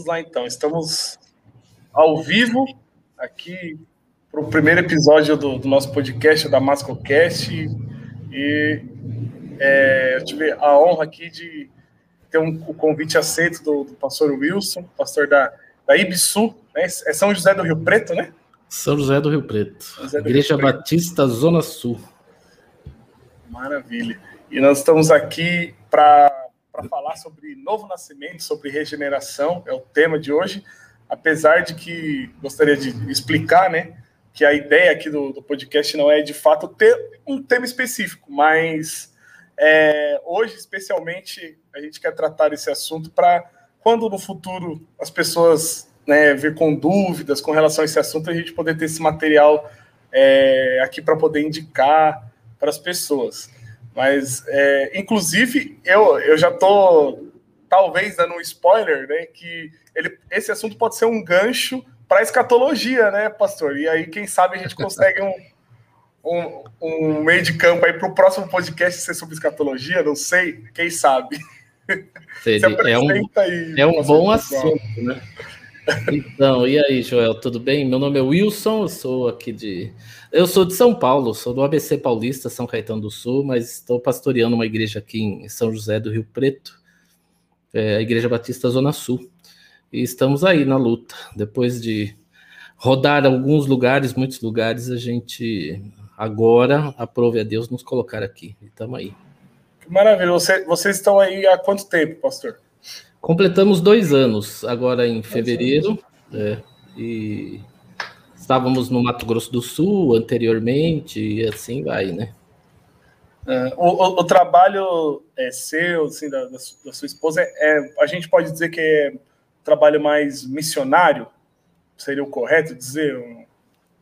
Vamos lá então, estamos ao vivo aqui para o primeiro episódio do, do, nosso podcast da MascoCast e é, eu tive a honra aqui de ter um, o convite aceito do, do pastor Wilson, pastor da, da Ibsu, né? é São José do Rio Preto, né? São José do Rio Preto, do Igreja Rio Preto. Batista Zona Sul. Maravilha. E nós estamos aqui para falar sobre novo nascimento, sobre regeneração, é o tema de hoje. Apesar de que gostaria de explicar, né, que a ideia aqui do, do podcast não é de fato ter um tema específico, mas é, hoje, especialmente, a gente quer tratar esse assunto para quando no futuro as pessoas né, vir com dúvidas com relação a esse assunto, a gente poder ter esse material é, aqui para poder indicar para as pessoas. Mas, é, inclusive, eu, eu já tô talvez dando um spoiler, né? Que ele, esse assunto pode ser um gancho para escatologia, né, pastor? E aí, quem sabe, a gente consegue um, um, um meio de campo aí para o próximo podcast ser sobre escatologia, não sei, quem sabe. é um, aí, é um bom assunto, né? Então, e aí, Joel, tudo bem? Meu nome é Wilson, eu sou aqui de. Eu sou de São Paulo, sou do ABC Paulista, São Caetano do Sul, mas estou pastoreando uma igreja aqui em São José do Rio Preto, é a Igreja Batista Zona Sul. E estamos aí na luta. Depois de rodar alguns lugares, muitos lugares, a gente agora aprove a Deus nos colocar aqui. Estamos aí. Que maravilha. Você, vocês estão aí há quanto tempo, pastor? Completamos dois anos agora em fevereiro, é, e estávamos no Mato Grosso do Sul anteriormente, e assim vai, né? É, o, o, trabalho é seu, assim, da, da, sua esposa, é, a gente pode dizer que é trabalho mais missionário? Seria o correto dizer?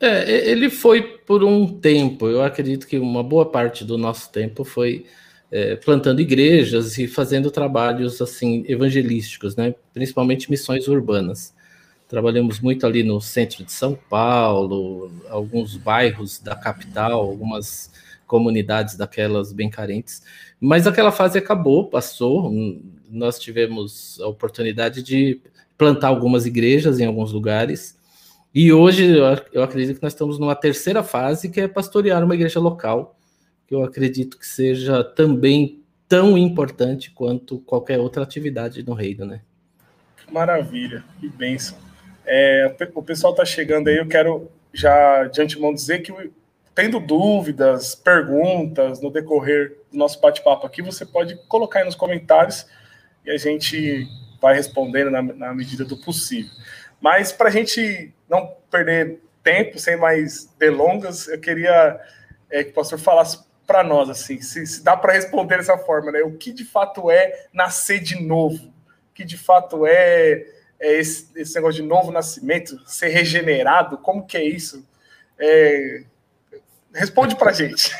É, ele foi por um tempo. Eu acredito que uma boa parte do nosso tempo foi é, plantando igrejas e fazendo trabalhos assim evangelísticos, né? Principalmente missões urbanas. Trabalhamos muito ali no centro de São Paulo, alguns bairros da capital, algumas comunidades daquelas bem carentes. Mas aquela fase acabou, passou. Nós tivemos a oportunidade de plantar algumas igrejas em alguns lugares. E hoje eu acredito que nós estamos numa terceira fase, que é pastorear uma igreja local que eu acredito que seja também tão importante quanto qualquer outra atividade no reino, né? Maravilha, que bênção. É, o pessoal está chegando aí, eu quero já de antemão dizer que tendo dúvidas, perguntas no decorrer do nosso bate-papo aqui, você pode colocar aí nos comentários e a gente vai respondendo na, na medida do possível. Mas para a gente não perder tempo, sem mais delongas, eu queria é, que o pastor falasse para nós, assim, se, se dá para responder dessa forma, né? O que de fato é nascer de novo? O que de fato é, é esse, esse, negócio de novo nascimento, ser regenerado? Como que é isso? É... Responde para gente.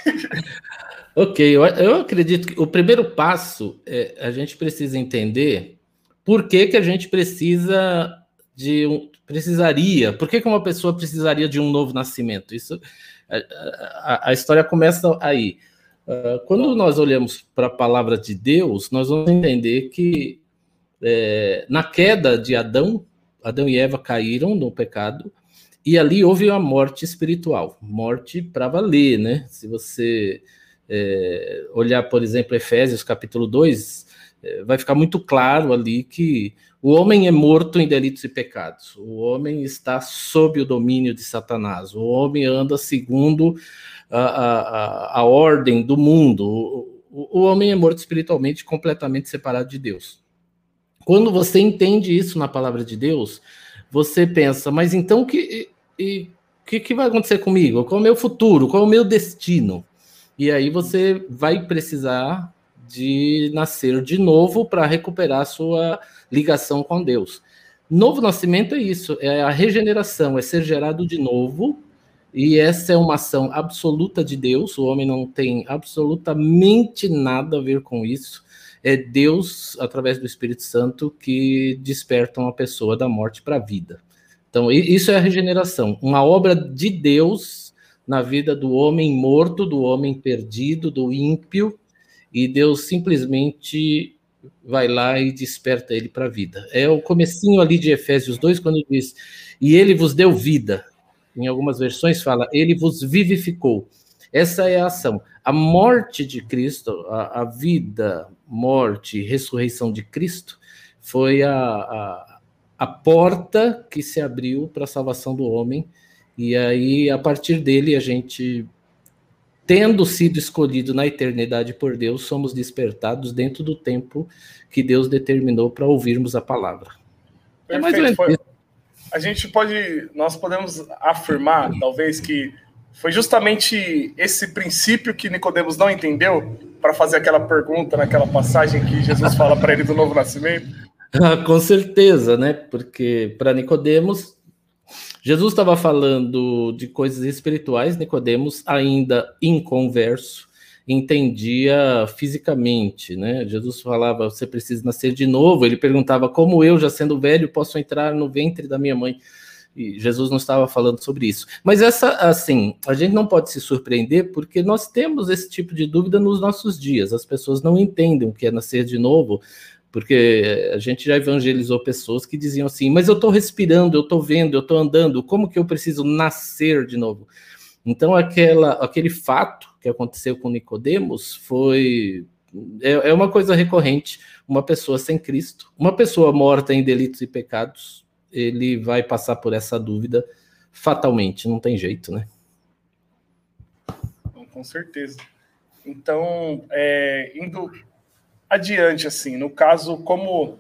ok, eu, eu acredito que o primeiro passo é a gente precisa entender por que, que a gente precisa de um, precisaria, por que, que uma pessoa precisaria de um novo nascimento? Isso a, a, história começa aí. Uh, quando nós olhamos para a palavra de Deus, nós vamos entender que é, na queda de Adão, Adão e Eva caíram no pecado, e ali houve uma morte espiritual, morte para valer, né? Se você é, olhar, por exemplo, Efésios capítulo 2, é, vai ficar muito claro ali que o homem é morto em delitos e pecados. O homem está sob o domínio de Satanás. O homem anda segundo a, a, a ordem do mundo. O, o, homem é morto espiritualmente, completamente separado de Deus. Quando você entende isso na palavra de Deus, você pensa, mas então que, e, que, que vai acontecer comigo? Qual é o meu futuro? Qual é o meu destino? E aí você vai precisar de nascer de novo para recuperar sua ligação com Deus. Novo nascimento é isso, é a regeneração, é ser gerado de novo, e essa é uma ação absoluta de Deus, o homem não tem absolutamente nada a ver com isso. É Deus, através do Espírito Santo, que desperta uma pessoa da morte para a vida. Então, isso é a regeneração, uma obra de Deus na vida do homem morto, do homem perdido, do ímpio, e Deus simplesmente vai lá e desperta ele para a vida. É o comecinho ali de Efésios 2, quando diz, e ele vos deu vida. Em algumas versões fala, ele vos vivificou. Essa é a ação. A morte de Cristo, a, a vida, morte e ressurreição de Cristo foi a, a, a porta que se abriu para a salvação do homem. E aí, a partir dele, a gente tendo sido escolhido na eternidade por Deus, somos despertados dentro do tempo que Deus determinou para ouvirmos a palavra. Perfeito. É mais ou menos foi, A gente pode, nós podemos afirmar, talvez, que foi justamente esse princípio que Nicodemos não entendeu para fazer aquela pergunta naquela passagem que Jesus fala para ele do novo nascimento. Com certeza, né? Porque para Nicodemos Jesus estava falando de coisas espirituais, Nicodemos, ainda inconverso, entendia fisicamente, né? Jesus falava, você precisa nascer de novo. Ele perguntava, como eu, já sendo velho, posso entrar no ventre da minha mãe? E Jesus não estava falando sobre isso. Mas essa, assim, a gente não pode se surpreender porque nós temos esse tipo de dúvida nos nossos dias. As pessoas não entendem o que é nascer de novo, porque a gente já evangelizou pessoas que diziam assim: mas eu estou respirando, eu estou vendo, eu estou andando, como que eu preciso nascer de novo? Então, aquela, aquele fato que aconteceu com Nicodemos foi é, é uma coisa recorrente. Uma pessoa sem Cristo, uma pessoa morta em delitos e pecados, ele vai passar por essa dúvida fatalmente, não tem jeito, né? Com certeza. Então, é, indo adiante, assim, no caso, como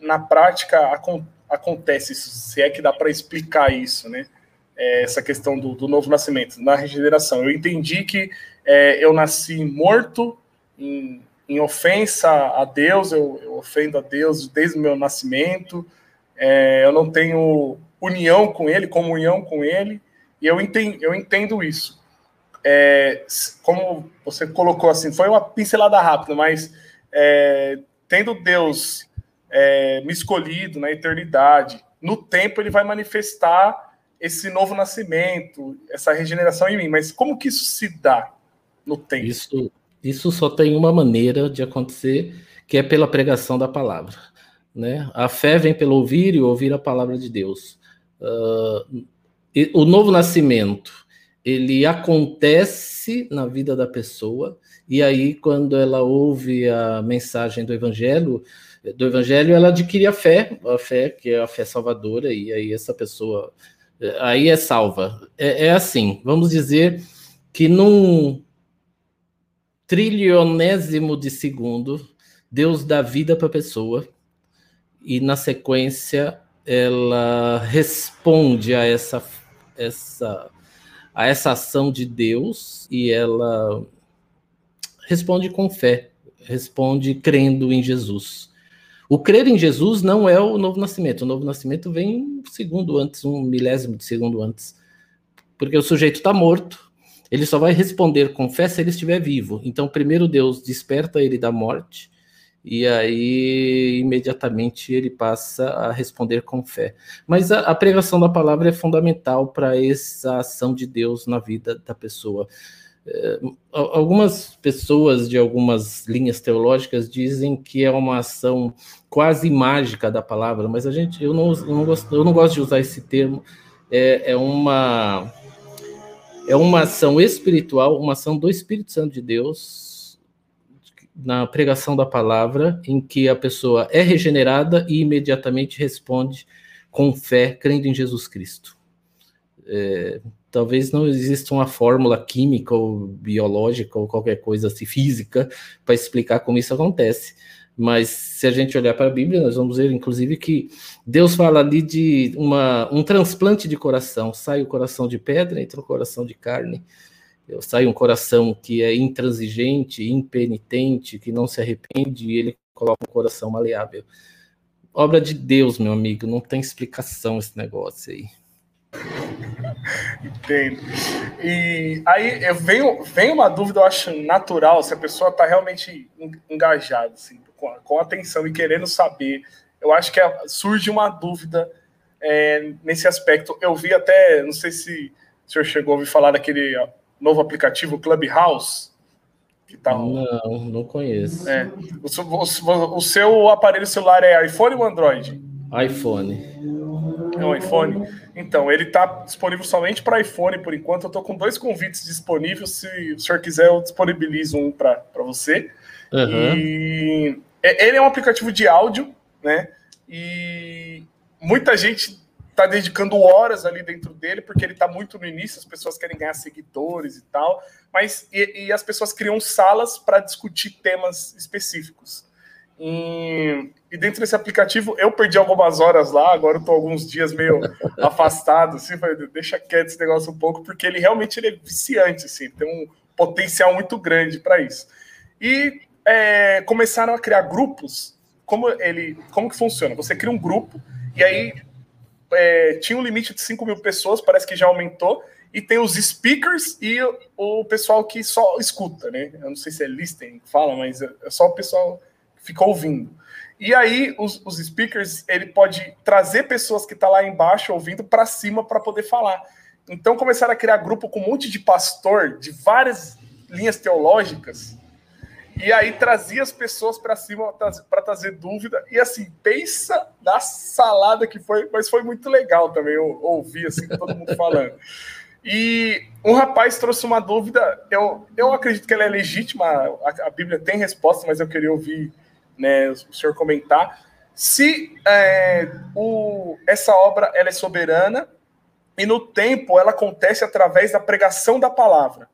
na prática acon acontece isso, se é que dá para explicar isso, né? É, essa questão do, do, novo nascimento, na regeneração. Eu entendi que é, eu nasci morto em, em, ofensa a Deus, eu, eu, ofendo a Deus desde o meu nascimento, é, eu não tenho união com Ele, comunhão com Ele, e eu entendo, eu entendo isso. É, como você colocou assim, foi uma pincelada rápida, mas é, tendo Deus é, me escolhido na eternidade, no tempo ele vai manifestar esse novo nascimento, essa regeneração em mim. Mas como que isso se dá no tempo? Isso, isso só tem uma maneira de acontecer, que é pela pregação da palavra. Né? A fé vem pelo ouvir e ouvir a palavra de Deus. Uh, o novo nascimento ele acontece na vida da pessoa e aí, quando ela ouve a mensagem do Evangelho, do Evangelho, ela adquire a fé, a fé que é a fé salvadora, e aí essa pessoa aí é salva. É, é assim, vamos dizer que num trilionésimo de segundo, Deus dá vida para a pessoa, e na sequência ela responde a essa, essa, a essa ação de Deus e ela responde com fé, responde crendo em Jesus. O crer em Jesus não é o novo nascimento. O novo nascimento vem um segundo antes, um milésimo de segundo antes. Porque o sujeito está morto, ele só vai responder com fé se ele estiver vivo. Então, primeiro Deus desperta ele da morte, e aí imediatamente ele passa a responder com fé. Mas a, a pregação da palavra é fundamental para essa ação de Deus na vida da pessoa. É, algumas pessoas de algumas linhas teológicas dizem que é uma ação quase mágica da palavra, mas a gente, eu não, eu não, gosto, eu não gosto de usar esse termo. É, é uma é uma ação espiritual, uma ação do Espírito Santo de Deus na pregação da palavra, em que a pessoa é regenerada e imediatamente responde com fé, crendo em Jesus Cristo. É, talvez não exista uma fórmula química ou biológica ou qualquer coisa assim, física, para explicar como isso acontece. Mas se a gente olhar para a Bíblia, nós vamos ver, inclusive, que Deus fala ali de uma, um transplante de coração. Sai o coração de pedra, entra o coração de carne. Sai um coração que é intransigente, impenitente, que não se arrepende, e ele coloca um coração maleável. Obra de Deus, meu amigo, não tem explicação esse negócio aí. Entendo. E aí eu venho, vem uma dúvida, eu acho natural, se a pessoa está realmente engajada, assim, com, com, atenção e querendo saber. Eu acho que é, surge uma dúvida é, nesse aspecto. Eu vi até, não sei se o senhor chegou a ouvir falar daquele novo aplicativo Clubhouse, Que tá... Não, não conheço. É. O, o, o, seu aparelho celular é iPhone ou Android? iPhone. É um iPhone? Então, ele está disponível somente para iPhone por enquanto. Eu estou com dois convites disponíveis. Se o senhor quiser, eu disponibilizo um para você. Uhum. E ele é um aplicativo de áudio, né? E muita gente está dedicando horas ali dentro dele, porque ele está muito no início, as pessoas querem ganhar seguidores e tal, mas e, e as pessoas criam salas para discutir temas específicos. E, e, dentro desse aplicativo, eu perdi algumas horas lá, agora eu tô alguns dias meio afastado, assim, falei, deixa quieto esse negócio um pouco, porque ele realmente ele é viciante, assim, tem um potencial muito grande para isso. E é, começaram a criar grupos, como ele, como que funciona? Você cria um grupo, e aí é, tinha um limite de 5 mil pessoas, parece que já aumentou, e tem os speakers e o pessoal que só escuta, né? Eu não sei se é listening fala, mas é só o pessoal que fica ouvindo. E aí os, os speakers, ele pode trazer pessoas que estão tá lá embaixo ouvindo para cima para poder falar. Então começaram a criar grupo com um monte de pastor de várias linhas teológicas e aí trazia as pessoas para cima para trazer dúvida. E assim, pensa da salada que foi, mas foi muito legal também eu, ouvir assim, todo mundo falando. E um rapaz trouxe uma dúvida, eu, eu acredito que ela é legítima, a, a Bíblia tem resposta, mas eu queria ouvir né, o senhor comentar. Se é, o, essa obra ela é soberana e no tempo ela acontece através da pregação da palavra.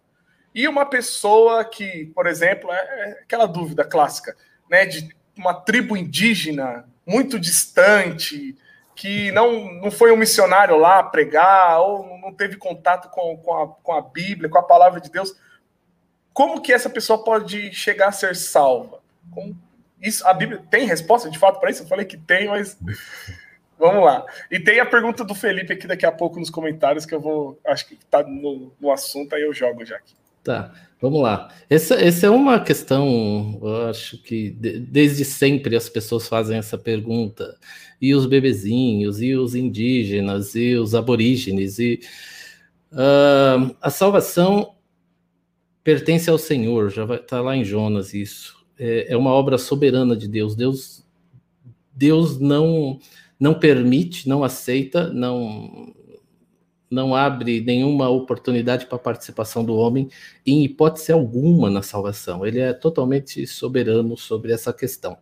E uma pessoa que, por exemplo, é, é aquela dúvida clássica, né, de uma tribo indígena muito distante, que não, não foi um missionário lá pregar, ou não teve contato com, com, a, com a Bíblia, com a palavra de Deus, como que essa pessoa pode chegar a ser salva? Como, isso, a Bíblia tem resposta de fato para isso? Eu falei que tem, mas vamos lá. E tem a pergunta do Felipe aqui daqui a pouco nos comentários, que eu vou, acho que está no, no assunto, aí eu jogo já aqui. Tá, vamos lá. Essa, essa é uma questão, eu acho que de, desde sempre as pessoas fazem essa pergunta. E os bebezinhos, e os indígenas, e os aborígenes, e uh, a salvação pertence ao Senhor, já vai estar tá lá em Jonas isso. É, é uma obra soberana de Deus. Deus, Deus não não permite, não aceita, não não abre nenhuma oportunidade para a participação do homem em hipótese alguma na salvação. Ele é totalmente soberano sobre essa questão.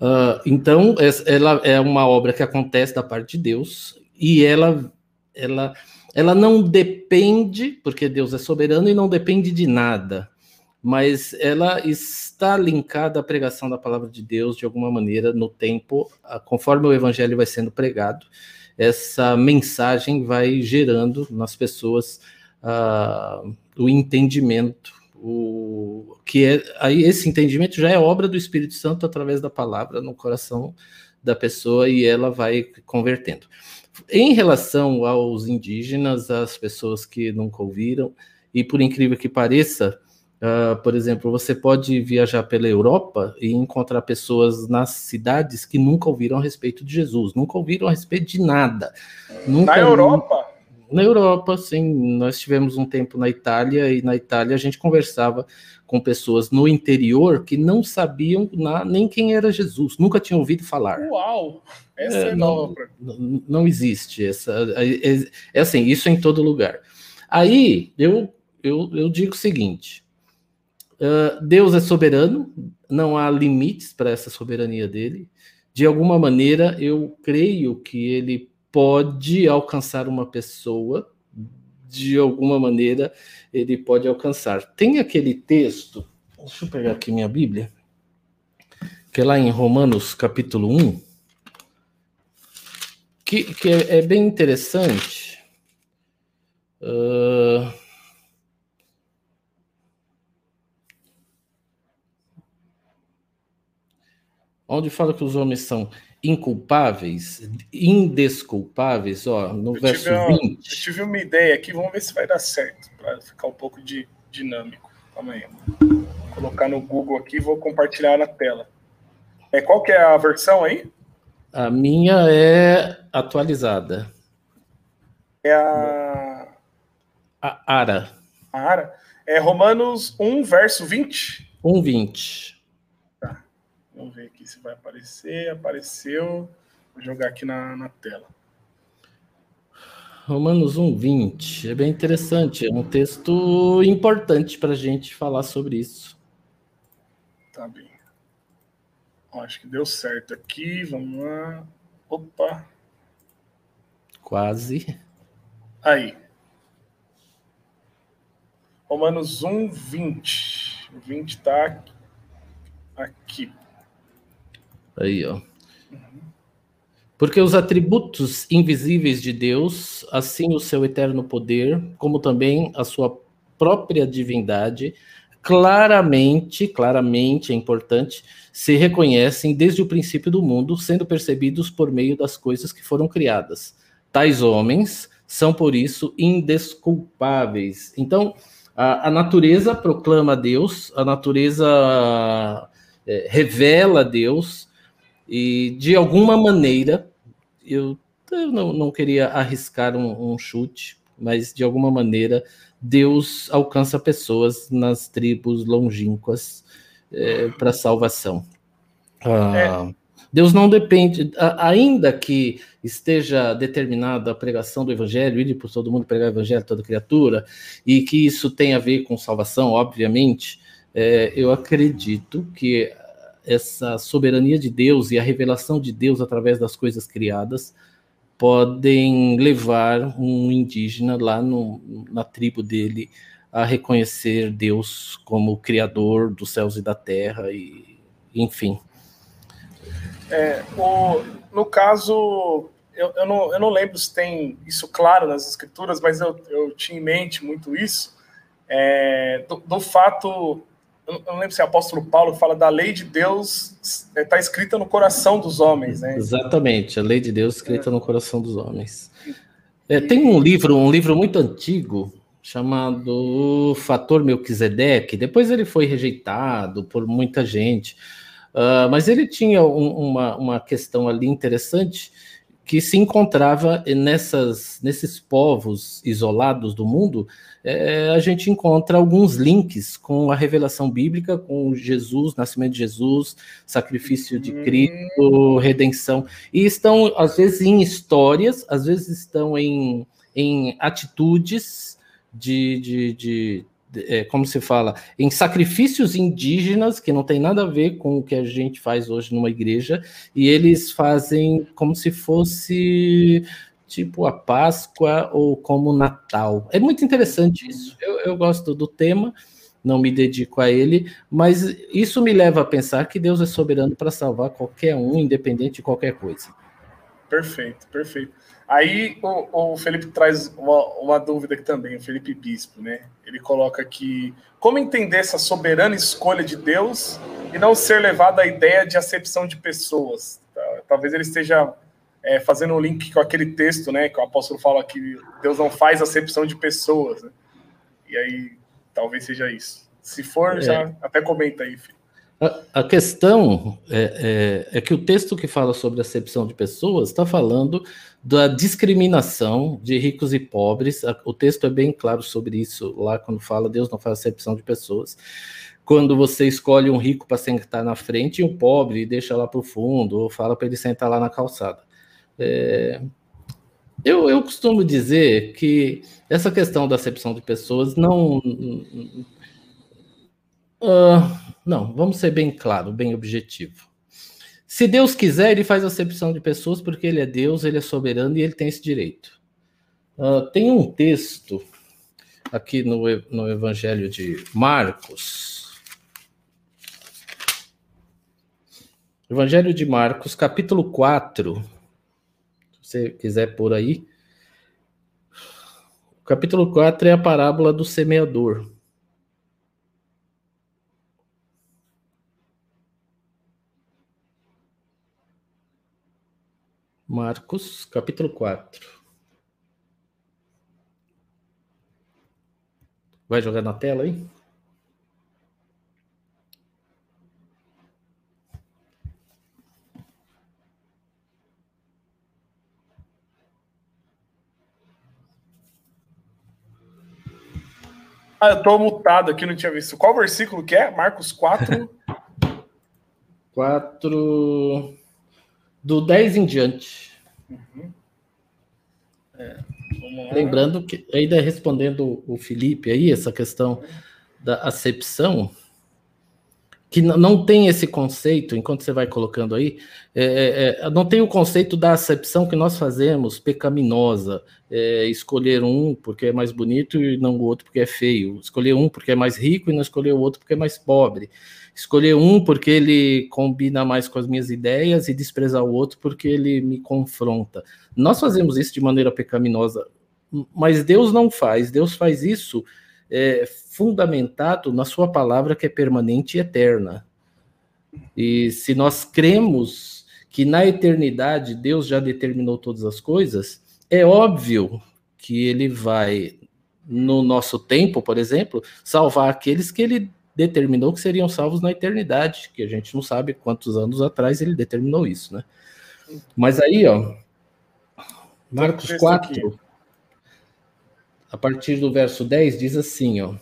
Uh, então, ela é uma obra que acontece da parte de Deus e ela, ela, ela não depende, porque Deus é soberano e não depende de nada, mas ela está linkada à pregação da palavra de Deus de alguma maneira no tempo, conforme o evangelho vai sendo pregado essa mensagem vai gerando nas pessoas uh, o entendimento, o que é aí esse entendimento já é obra do Espírito Santo através da palavra no coração da pessoa e ela vai convertendo. Em relação aos indígenas, as pessoas que nunca ouviram, e por incrível que pareça, Uh, por exemplo, você pode viajar pela Europa e encontrar pessoas nas cidades que nunca ouviram a respeito de Jesus, nunca ouviram a respeito de nada. Nunca, na Europa? Na Europa, sim. Nós tivemos um tempo na Itália e na Itália a gente conversava com pessoas no interior que não sabiam na, nem quem era Jesus, nunca tinham ouvido falar. Uau! Essa é, é nova. Não, não existe essa. É, é, é assim, isso em todo lugar. Aí eu, eu, eu digo o seguinte Uh, Deus é soberano, não há limites para essa soberania dele. De alguma maneira, eu creio que ele pode alcançar uma pessoa, de alguma maneira, ele pode alcançar. Tem aquele texto, deixa eu pegar aqui minha Bíblia, que é lá em Romanos capítulo 1, que, que é, é bem interessante. Uh, onde fala que os homens são inculpáveis, indesculpáveis, ó, no eu verso tive 20. eu tive uma ideia aqui, vamos ver se vai dar certo, para ficar um pouco de dinâmico. Calma aí. Vou colocar no Google aqui e vou compartilhar na tela. É, qual que é a versão aí? A minha é atualizada. É a... A ARA. A ARA? É Romanos 1, verso 20. 1, 20. Vamos ver aqui se vai aparecer. Apareceu. Vou jogar aqui na, na tela. Romanos 1, 20. É bem interessante. É um texto importante para a gente falar sobre isso. Tá bem. Acho que deu certo aqui. Vamos lá. Opa. Quase. Aí. Romanos 1, 20. O 20 está aqui. Aí, ó. Porque os atributos invisíveis de Deus, assim o seu eterno poder, como também a sua própria divindade, claramente, claramente é importante, se reconhecem desde o princípio do mundo, sendo percebidos por meio das coisas que foram criadas. Tais homens são, por isso, indesculpáveis. Então, a, a natureza proclama Deus, a natureza é, revela Deus, e de alguma maneira, eu, eu não, não, queria arriscar um, um chute, mas de alguma maneira, Deus alcança pessoas nas tribos longínquas é, para salvação. Ah, é. Deus não depende, ainda que esteja determinada a pregação do evangelho, ir por todo mundo pregar o evangelho, toda criatura, e que isso tem a ver com salvação, obviamente, é, eu acredito que essa soberania de Deus e a revelação de Deus através das coisas criadas podem levar um indígena lá no, na tribo dele a reconhecer Deus como criador dos céus e da terra e enfim. É, o, no caso, eu, eu, não, eu não lembro se tem isso claro nas escrituras, mas eu, eu tinha em mente muito isso, é, do, do, fato, eu não lembro se é o apóstolo Paulo fala da lei de Deus está é, escrita no coração dos homens, né? Exatamente, a lei de Deus escrita é. no coração dos homens. É, tem um livro, um livro muito antigo, chamado Fator Melquisedeque, depois ele foi rejeitado por muita gente, Uh, mas ele tinha um, uma, uma questão ali interessante que se encontrava nessas, nesses povos isolados do mundo, é, a gente encontra alguns links com a revelação bíblica, com Jesus, nascimento de Jesus, sacrifício de Cristo, hum. redenção. E estão, às vezes, em histórias, às vezes estão em, em atitudes de, de, de é, como se fala, em sacrifícios indígenas, que não tem nada a ver com o que a gente faz hoje numa igreja, e eles fazem como se fosse tipo a Páscoa ou como Natal. É muito interessante isso. Eu, eu gosto do tema, não me dedico a ele, mas isso me leva a pensar que Deus é soberano para salvar qualquer um, independente de qualquer coisa. Perfeito, perfeito. Aí o, o Felipe traz uma, uma, dúvida aqui também, o Felipe Bispo, né? Ele coloca aqui como entender essa soberana escolha de Deus e não ser levado à ideia de acepção de pessoas. Tá? Talvez ele esteja é, fazendo um link com aquele texto, né? Que o apóstolo fala que Deus não faz acepção de pessoas. Né? E aí talvez seja isso. Se for, é. já até comenta aí, filho. A, a questão é, é, é, que o texto que fala sobre acepção de pessoas está falando da discriminação de ricos e pobres. O texto é bem claro sobre isso lá quando fala Deus não faz acepção de pessoas. Quando você escolhe um rico para sentar na frente e um pobre deixa lá para o fundo, ou fala para ele sentar lá na calçada. É, eu, eu costumo dizer que essa questão da acepção de pessoas não. Uh, não, vamos ser bem claro, bem objetivo. Se Deus quiser, ele faz acepção de pessoas porque ele é Deus, ele é soberano e ele tem esse direito. Uh, tem um texto aqui no, no Evangelho de Marcos. Evangelho de Marcos, capítulo 4. Se você quiser por aí. O capítulo 4 é a parábola do semeador. Marcos, capítulo 4. Vai jogar na tela aí? Ah, eu tô mutado aqui, não tinha visto. Qual versículo que é? Marcos 4. 4. Do 10 em diante. Uhum. É, Lembrando que, ainda respondendo o Felipe aí, essa questão da acepção, que não tem esse conceito, enquanto você vai colocando aí, é, é, é, não tem o conceito da acepção que nós fazemos pecaminosa, é, escolher um porque é mais bonito e não o outro porque é feio, escolher um porque é mais rico e não escolher o outro porque é mais pobre, escolher um porque ele combina mais com as minhas ideias e desprezar o outro porque ele me confronta. Nós fazemos isso de maneira pecaminosa, mas Deus não faz, Deus faz isso é, fundamentado na sua palavra que é permanente e eterna. E se nós cremos que na eternidade Deus já determinou todas as coisas, é óbvio que ele vai, no nosso tempo, por exemplo, salvar aqueles que ele determinou que seriam salvos na eternidade, que a gente não sabe quantos anos atrás ele determinou isso, né? Mas aí, ó, Marcos 4, a partir do verso 10, diz assim, ó.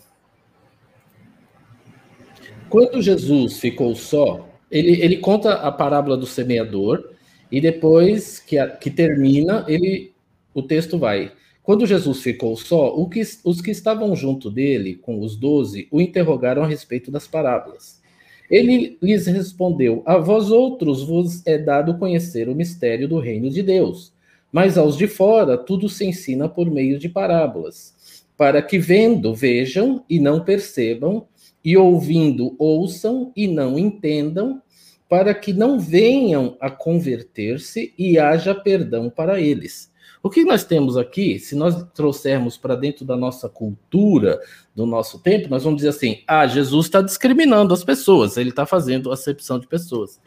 Quando Jesus ficou só, ele, ele conta a parábola do semeador, e depois que, a, que termina, ele o texto vai. Quando Jesus ficou só, que, os que estavam junto dele, com os doze, o interrogaram a respeito das parábolas. Ele lhes respondeu: A vós outros vos é dado conhecer o mistério do reino de Deus, mas aos de fora tudo se ensina por meio de parábolas, para que vendo vejam e não percebam, e ouvindo ouçam e não entendam, para que não venham a converter-se e haja perdão para eles. O que nós temos aqui, se nós trouxermos para dentro da nossa cultura, do nosso tempo, nós vamos dizer assim: ah, Jesus está discriminando as pessoas, ele está fazendo acepção de pessoas.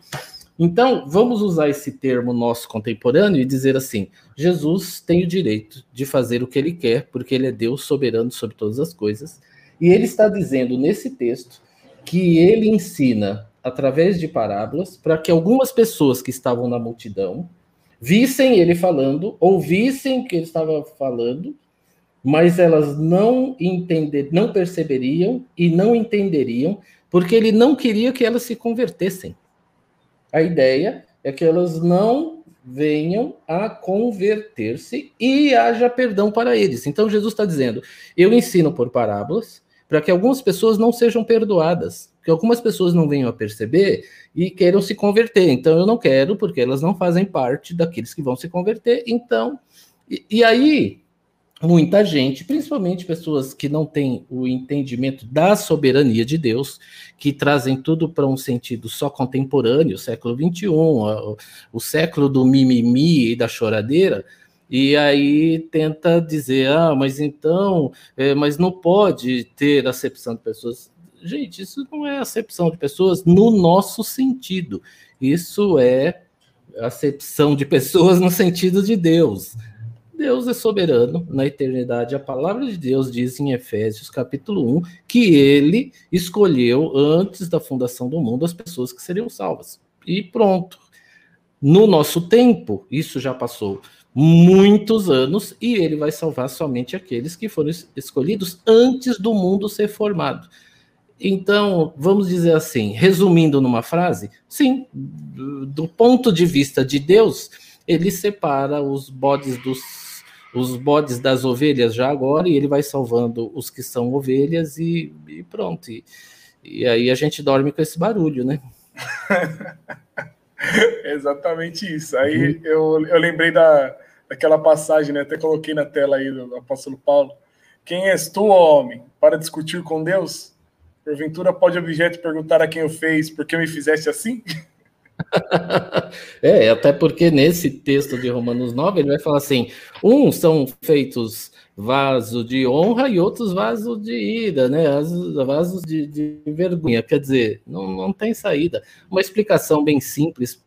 Então, vamos usar esse termo nosso contemporâneo e dizer assim: Jesus tem o direito de fazer o que ele quer, porque ele é Deus soberano sobre todas as coisas. E ele está dizendo nesse texto que ele ensina através de parábolas para que algumas pessoas que estavam na multidão vissem ele falando, ouvissem o que ele estava falando, mas elas não entender, não perceberiam e não entenderiam, porque ele não queria que elas se convertessem. A ideia é que elas não venham a converter-se e haja perdão para eles. Então Jesus está dizendo: eu ensino por parábolas para que algumas pessoas não sejam perdoadas, que algumas pessoas não venham a perceber e queiram se converter. Então eu não quero, porque elas não fazem parte daqueles que vão se converter. Então, e, e aí muita gente, principalmente pessoas que não têm o entendimento da soberania de Deus, que trazem tudo para um sentido só contemporâneo, século XXI, o, o século do mimimi e da choradeira, e aí tenta dizer, ah, mas então, é, mas não pode ter acepção de pessoas. Gente, isso não é acepção de pessoas no nosso sentido. Isso é acepção de pessoas no sentido de Deus. Deus é soberano na eternidade. A palavra de Deus diz em Efésios capítulo 1 que ele escolheu antes da fundação do mundo as pessoas que seriam salvas. E pronto. No nosso tempo, isso já passou muitos anos e ele vai salvar somente aqueles que foram escolhidos antes do mundo ser formado. Então, vamos dizer assim, resumindo numa frase, sim, do ponto de vista de Deus, ele separa os bodes dos os bodes das ovelhas já agora, e ele vai salvando os que são ovelhas e, e pronto. E, e, aí a gente dorme com esse barulho, né? Exatamente isso. Aí uhum. eu, eu lembrei da, daquela passagem, né? Até coloquei na tela aí do apóstolo Paulo. Quem és tu, homem, para discutir com Deus? Porventura pode objeto perguntar a quem o fez, por que me fizeste assim? é, até porque nesse texto de Romanos 9 ele vai falar assim: uns são feitos vaso de honra e outros vasos de ira, né? Vasos de, de vergonha. Quer dizer, não, não tem saída. Uma explicação bem simples,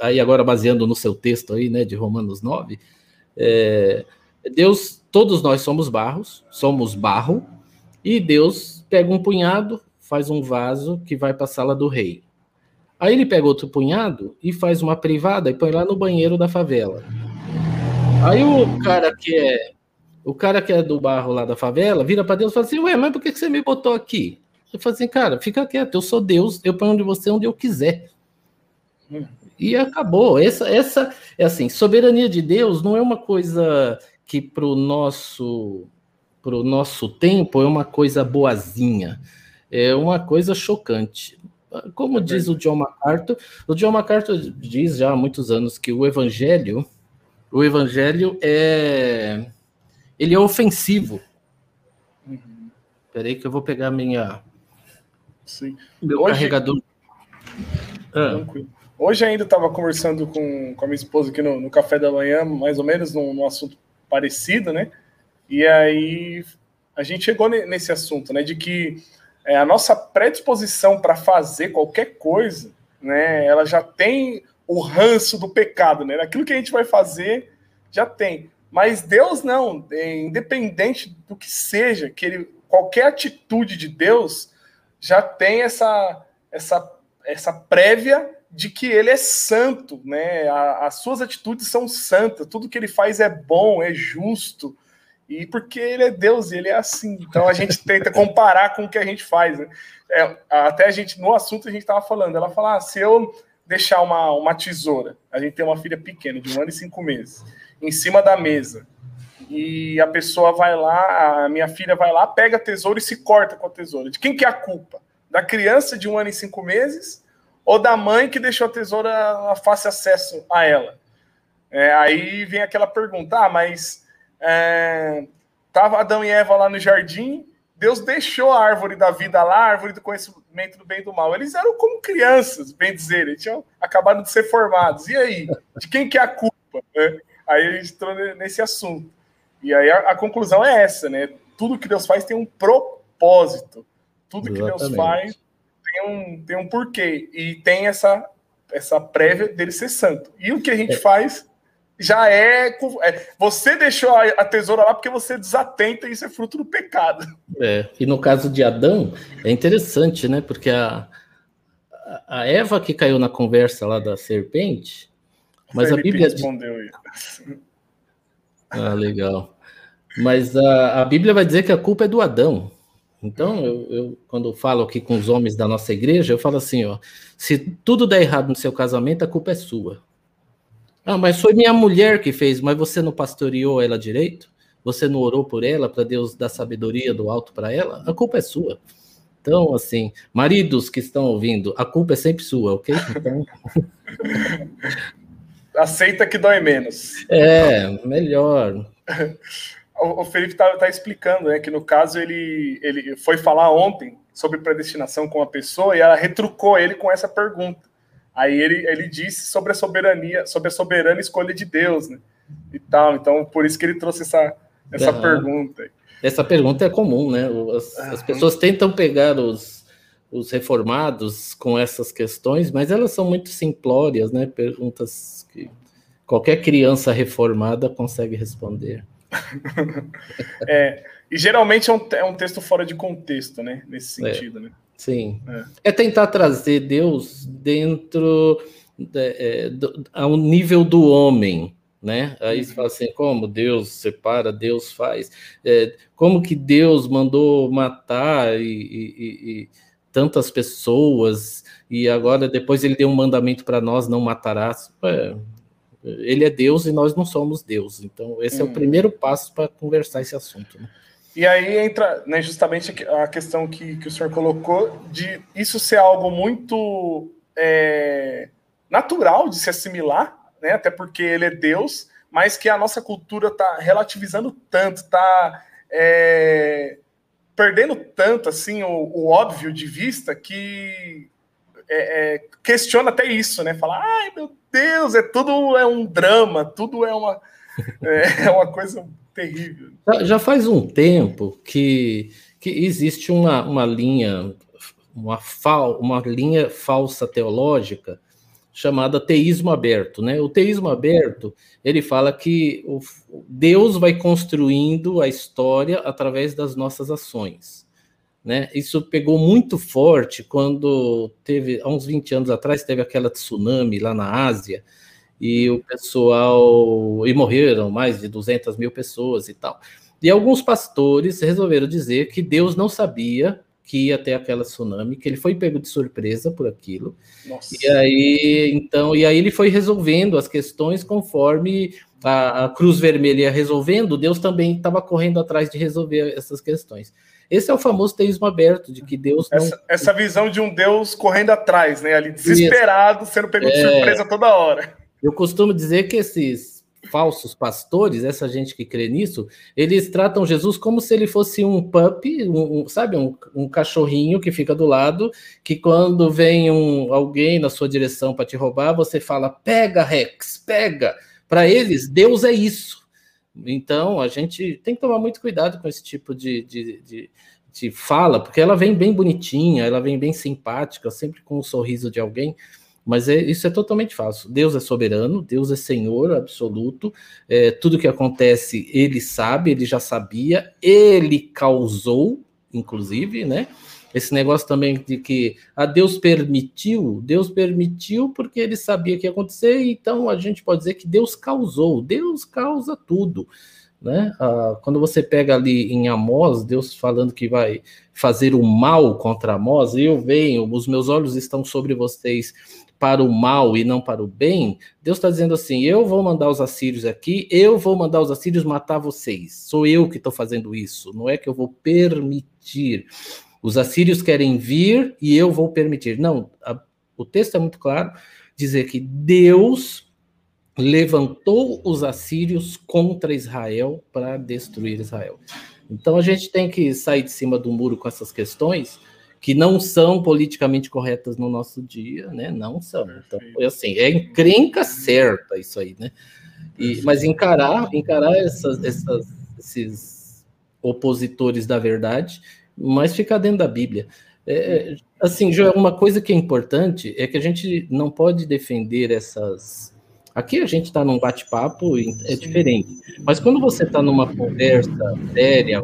aí agora baseando no seu texto aí, né, de Romanos 9, é, Deus, todos nós somos barros, somos barro, e Deus pega um punhado, faz um vaso que vai para a sala do rei. Aí ele pega outro punhado e faz uma privada e põe lá no banheiro da favela. Aí o cara que é O cara que é do barro lá da favela vira para Deus e fala assim: Ué, mas por que você me botou aqui? Eu falo assim, cara, fica quieto, eu sou Deus, eu ponho onde você onde eu quiser. Hum. E acabou. Essa, essa é assim, soberania de Deus não é uma coisa que para o nosso pro nosso tempo é uma coisa boazinha, é uma coisa chocante. Como é diz o John MacArthur, o John MacArthur diz já há muitos anos que o evangelho, o evangelho é ele é ofensivo. Uhum. Peraí que eu vou pegar minha Sim. meu Hoje... carregador. Ah. Hoje ainda estava conversando com, com a minha esposa aqui no, no café da manhã, mais ou menos num, num assunto parecido, né? E aí a gente chegou nesse assunto, né? De que é, a nossa predisposição para fazer qualquer coisa, né? Ela já tem o ranço do pecado, né? Aquilo que a gente vai fazer já tem. Mas Deus não, é, independente do que seja, que ele, qualquer atitude de Deus já tem essa essa essa prévia de que ele é santo, né? A, as suas atitudes são santas, tudo que ele faz é bom, é justo, e porque ele é Deus e ele é assim. Então a gente tenta comparar com o que a gente faz. Né? É, até a gente, no assunto, a gente estava falando. Ela fala: ah, se eu deixar uma, uma tesoura, a gente tem uma filha pequena, de um ano e cinco meses, em cima da mesa, e a pessoa vai lá, a minha filha vai lá, pega a tesoura e se corta com a tesoura. De quem que é a culpa? Da criança de um ano e cinco meses ou da mãe que deixou a tesoura a fácil acesso a ela? É, aí vem aquela pergunta: ah, mas é, tava Adão e Eva lá no jardim, Deus deixou a árvore da vida lá, a árvore do conhecimento do bem e do mal. Eles eram como crianças, bem dizer, eles tinham acabado de ser formados. E aí? De quem que é a culpa? É, aí a gente entrou nesse assunto. E aí a, a, conclusão é essa, né? Tudo que Deus faz tem um propósito. Tudo Exatamente. que Deus faz tem um, tem um porquê. E tem essa, essa prévia dele ser santo. E o que a gente é. faz já é, é, Você deixou a, tesoura lá porque você desatenta e isso é fruto do pecado. É, e no caso de Adão, é interessante, né? Porque a, a Eva que caiu na conversa lá da serpente, mas Felipe a Bíblia. respondeu isso. Ah, legal. Mas a, a Bíblia vai dizer que a culpa é do Adão. Então, eu, eu, quando falo aqui com os homens da nossa igreja, eu falo assim: ó, se tudo der errado no seu casamento, a culpa é sua. Ah, mas foi minha mulher que fez, mas você não pastoreou ela direito? Você não orou por ela para Deus dar sabedoria do alto para ela? A culpa é sua. Então, assim, maridos que estão ouvindo, a culpa é sempre sua, ok? Então... Aceita que dói menos. É, melhor. o, Felipe está tá explicando, né, que no caso ele, ele foi falar ontem sobre predestinação com a pessoa e ela retrucou ele com essa pergunta. Aí ele, ele disse sobre a soberania, sobre a soberana escolha de Deus, né? E tal. Então, por isso que ele trouxe essa, essa uhum. pergunta. Essa pergunta é comum, né? As, uhum. as pessoas tentam pegar os, os reformados com essas questões, mas elas são muito simplórias, né? Perguntas que qualquer criança reformada consegue responder. é, e geralmente é um, é um texto fora de contexto, né? Nesse é, sentido, é, né? Sim. É. é. tentar trazer Deus dentro é, do, ao nível do homem, né? Aí você fala assim, como Deus separa, Deus faz, é, como que Deus mandou matar e, e, e, tantas pessoas e agora depois ele deu um mandamento para nós não matarás. É, ele é Deus e nós não somos Deus. Então, esse hum. é o hum. primeiro passo para conversar esse assunto. Né? E aí entra né, justamente a questão que, que o senhor colocou de isso ser algo muito é, natural de se assimilar, né, até porque ele é Deus, mas que a nossa cultura está relativizando tanto, está é, perdendo tanto assim o, o, óbvio de vista que é, é, questiona até isso, né? Falar, ai meu Deus, é tudo é um drama, tudo é uma, é, é uma coisa terrível. Já faz um tempo que, que existe uma, uma linha, uma, fal, uma linha falsa teológica chamada teísmo aberto, né? O teísmo aberto, ele fala que o, Deus vai construindo a história através das nossas ações. Né? Isso pegou muito forte quando teve, há uns 20 anos atrás, teve aquela tsunami lá na Ásia, e o pessoal, e morreram mais de 200 mil pessoas e tal. E alguns pastores resolveram dizer que Deus não sabia que ia ter aquela tsunami, que ele foi pego de surpresa por aquilo. Nossa. E aí, então, e aí ele foi resolvendo as questões conforme a, a Cruz Vermelha ia resolvendo, Deus também estava correndo atrás de resolver essas questões. Esse é o famoso teísmo aberto, de que Deus não... essa, essa, visão de um Deus correndo atrás, né? Ali desesperado, sendo pego de é... surpresa toda hora. Eu costumo dizer que esses falsos pastores, essa gente que crê nisso, eles tratam Jesus como se ele fosse um pup, um, um, sabe, um, um, cachorrinho que fica do lado, que quando vem um, alguém na sua direção para te roubar, você fala, pega, Rex, pega. Para eles, Deus é isso. Então, a gente tem que tomar muito cuidado com esse tipo de, de, de, de fala, porque ela vem bem bonitinha, ela vem bem simpática, sempre com um sorriso de alguém, mas é, isso é totalmente falso. Deus é soberano, Deus é Senhor absoluto. É, tudo que acontece, Ele sabe, Ele já sabia, Ele causou, inclusive, né? Esse negócio também de que a ah, Deus permitiu, Deus permitiu porque Ele sabia que ia acontecer. Então a gente pode dizer que Deus causou. Deus causa tudo. Né? Ah, quando você pega ali em Amós, Deus falando que vai fazer o mal contra Amós, eu venho, os meus olhos estão sobre vocês para o mal e não para o bem, Deus está dizendo assim: eu vou mandar os assírios aqui, eu vou mandar os assírios matar vocês. Sou eu que estou fazendo isso, não é que eu vou permitir. Os assírios querem vir e eu vou permitir. Não, a, o texto é muito claro dizer que Deus levantou os assírios contra Israel para destruir Israel. Então a gente tem que sair de cima do muro com essas questões que não são politicamente corretas no nosso dia, né? Não são. Então, foi assim, é encrenca certa isso aí, né? E, mas encarar, encarar essas, essas, esses opositores da verdade, mas ficar dentro da Bíblia. É, assim, Joel, uma coisa que é importante é que a gente não pode defender essas. Aqui a gente está num bate-papo, é diferente. Mas quando você está numa conversa séria,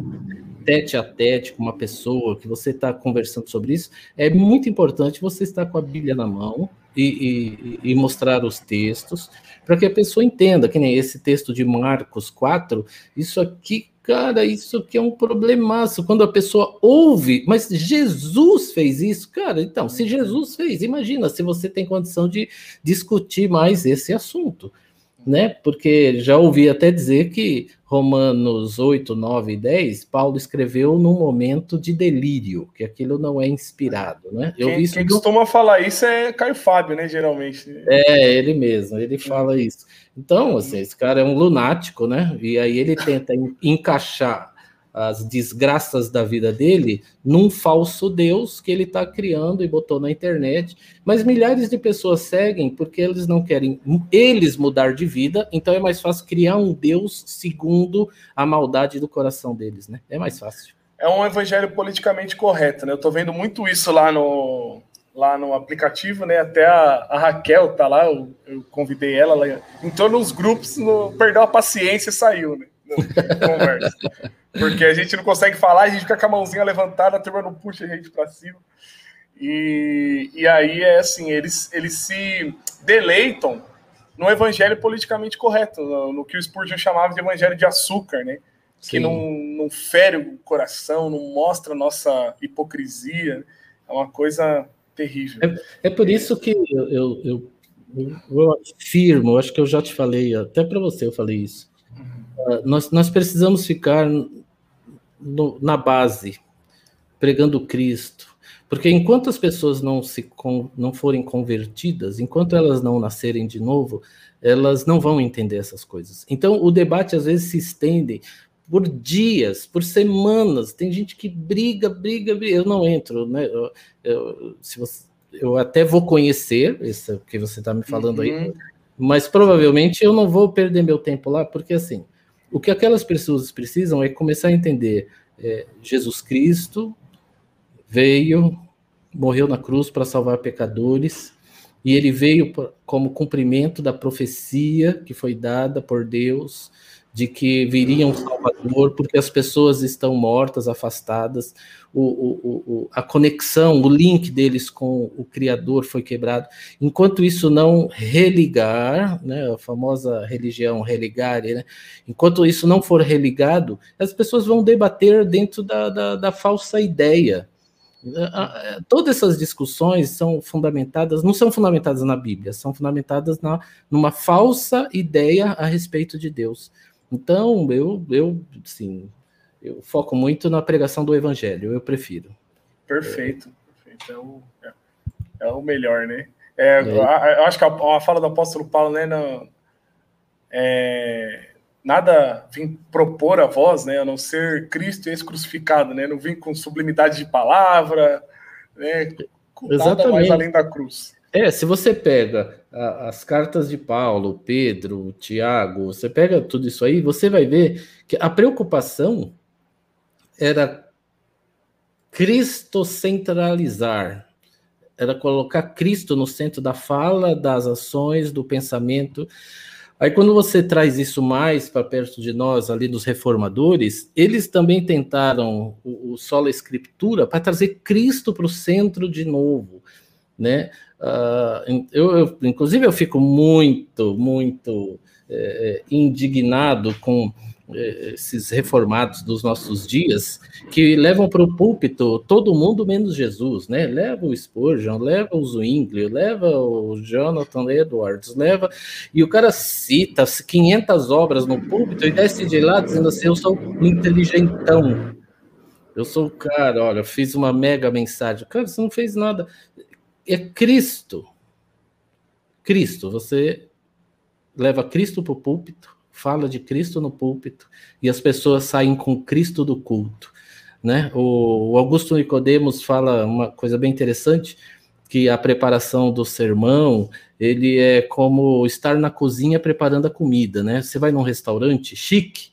tete a tete com uma pessoa, que você está conversando sobre isso, é muito importante você estar com a Bíblia na mão e, e, e mostrar os textos, para que a pessoa entenda, que nem esse texto de Marcos 4, isso aqui, cara, isso aqui é um problemaço. Quando a pessoa ouve, mas Jesus fez isso, cara, então, se Jesus fez, imagina se você tem condição de discutir mais esse assunto né? Porque já ouvi até dizer que Romanos 8, 9 e 10, Paulo escreveu num momento de delírio, que aquilo não é inspirado, né? Eu quem, quem costuma falar isso é Caio Fábio, né? Geralmente. É, ele mesmo, ele fala isso. Então, assim, esse cara é um lunático, né? E aí ele tenta encaixar as desgraças da vida dele num falso Deus que ele está criando e botou na internet. Mas milhares de pessoas seguem porque eles não querem eles mudar de vida, então é mais fácil criar um Deus segundo a maldade do coração deles, né? É mais fácil. É um evangelho politicamente correto, né? Eu estou vendo muito isso lá no, lá no aplicativo, né? Até a, a Raquel tá lá, eu, eu, convidei ela, ela entrou nos grupos, no, perdeu a paciência e saiu, né? Conversa. Porque a gente não consegue falar, a gente fica com a mãozinha levantada, a turma não puxa a gente para cima. E, e aí é assim, eles, eles se deleitam no evangelho politicamente correto, no, no que o Spurgeon chamava de evangelho de açúcar, né? Sim. Que não, não fere o coração, não mostra a nossa hipocrisia. É uma coisa terrível. É, é por isso que eu, eu, eu, eu afirmo, acho que eu já te falei, até para você eu falei isso. Uhum. Uh, nós, nós precisamos ficar no, na base, pregando Cristo. Porque enquanto as pessoas não, se, não forem convertidas, enquanto elas não nascerem de novo, elas não vão entender essas coisas. Então, o debate às vezes se estende por dias, por semanas. Tem gente que briga, briga, briga. Eu não entro, né? Eu, eu se você, eu até vou conhecer isso que você está me falando uhum. aí, mas provavelmente eu não vou perder meu tempo lá, porque assim, o que aquelas pessoas precisam é começar a entender: é, Jesus Cristo veio, morreu na cruz para salvar pecadores, e ele veio como cumprimento da profecia que foi dada por Deus de que viria um Salvador, porque as pessoas estão mortas, afastadas, o, o, o, a conexão, o link deles com o Criador foi quebrado. Enquanto isso não religar, né, a famosa religião religare, né, enquanto isso não for religado, as pessoas vão debater dentro da, da, da falsa ideia. Todas essas discussões são fundamentadas, não são fundamentadas na Bíblia, são fundamentadas na, numa falsa ideia a respeito de Deus. Então, eu, eu, sim, eu foco muito na pregação do evangelho, eu prefiro. Perfeito. perfeito. É, o, é, é o melhor, né? É, é. Eu acho que a, a, fala do apóstolo Paulo, né, não, é, nada vim propor a vós, né, a não ser Cristo ex-crucificado, né, não vim com sublimidade de palavra, né, com Exatamente. nada mais além da cruz. É, se você pega a, as cartas de Paulo, Pedro, Tiago, você pega tudo isso aí, você vai ver que a preocupação era cristocentralizar, era colocar Cristo no centro da fala, das ações, do pensamento. Aí, quando você traz isso mais para perto de nós, ali dos reformadores, eles também tentaram o, o sola escritura para trazer Cristo para o centro de novo, né? Uh, eu, eu, inclusive, eu fico muito, muito é, indignado com é, esses reformados dos nossos dias que levam para o púlpito todo mundo menos Jesus, né? Leva o Spurgeon, leva o Zwingli, leva o Jonathan Edwards, leva e o cara cita 500 obras no púlpito e desce de lá dizendo assim: eu sou um inteligentão. Eu sou o cara, olha, fiz uma mega mensagem. Cara, você não fez nada é Cristo. Cristo, você leva Cristo para o púlpito, fala de Cristo no púlpito, e as pessoas saem com Cristo do culto. Né? O Augusto Nicodemos fala uma coisa bem interessante, que a preparação do sermão, ele é como estar na cozinha preparando a comida, né? Você vai num restaurante chique,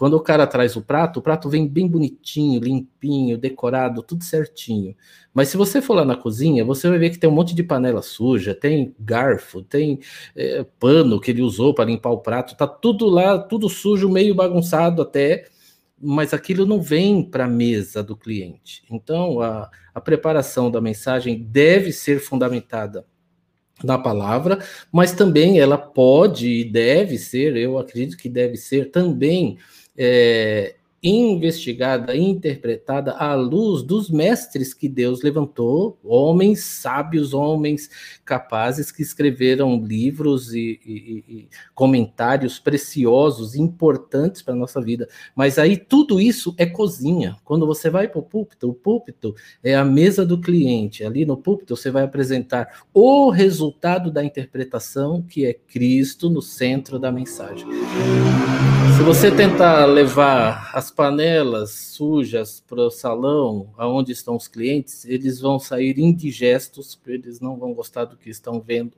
quando o cara traz o prato, o prato vem bem bonitinho, limpinho, decorado, tudo certinho. Mas se você for lá na cozinha, você vai ver que tem um monte de panela suja, tem garfo, tem é, pano que ele usou para limpar o prato, tá tudo lá, tudo sujo, meio bagunçado até, mas aquilo não vem para a mesa do cliente. Então, a, a preparação da mensagem deve ser fundamentada na palavra, mas também ela pode e deve ser, eu acredito que deve ser também é, investigada, interpretada à luz dos mestres que Deus levantou, homens sábios, homens capazes que escreveram livros e, e, e comentários preciosos, importantes para a nossa vida. Mas aí tudo isso é cozinha. Quando você vai para o púlpito, o púlpito é a mesa do cliente. Ali no púlpito você vai apresentar o resultado da interpretação, que é Cristo no centro da mensagem. Se você tentar levar as panelas sujas para o salão, aonde estão os clientes, eles vão sair indigestos, eles não vão gostar do que estão vendo.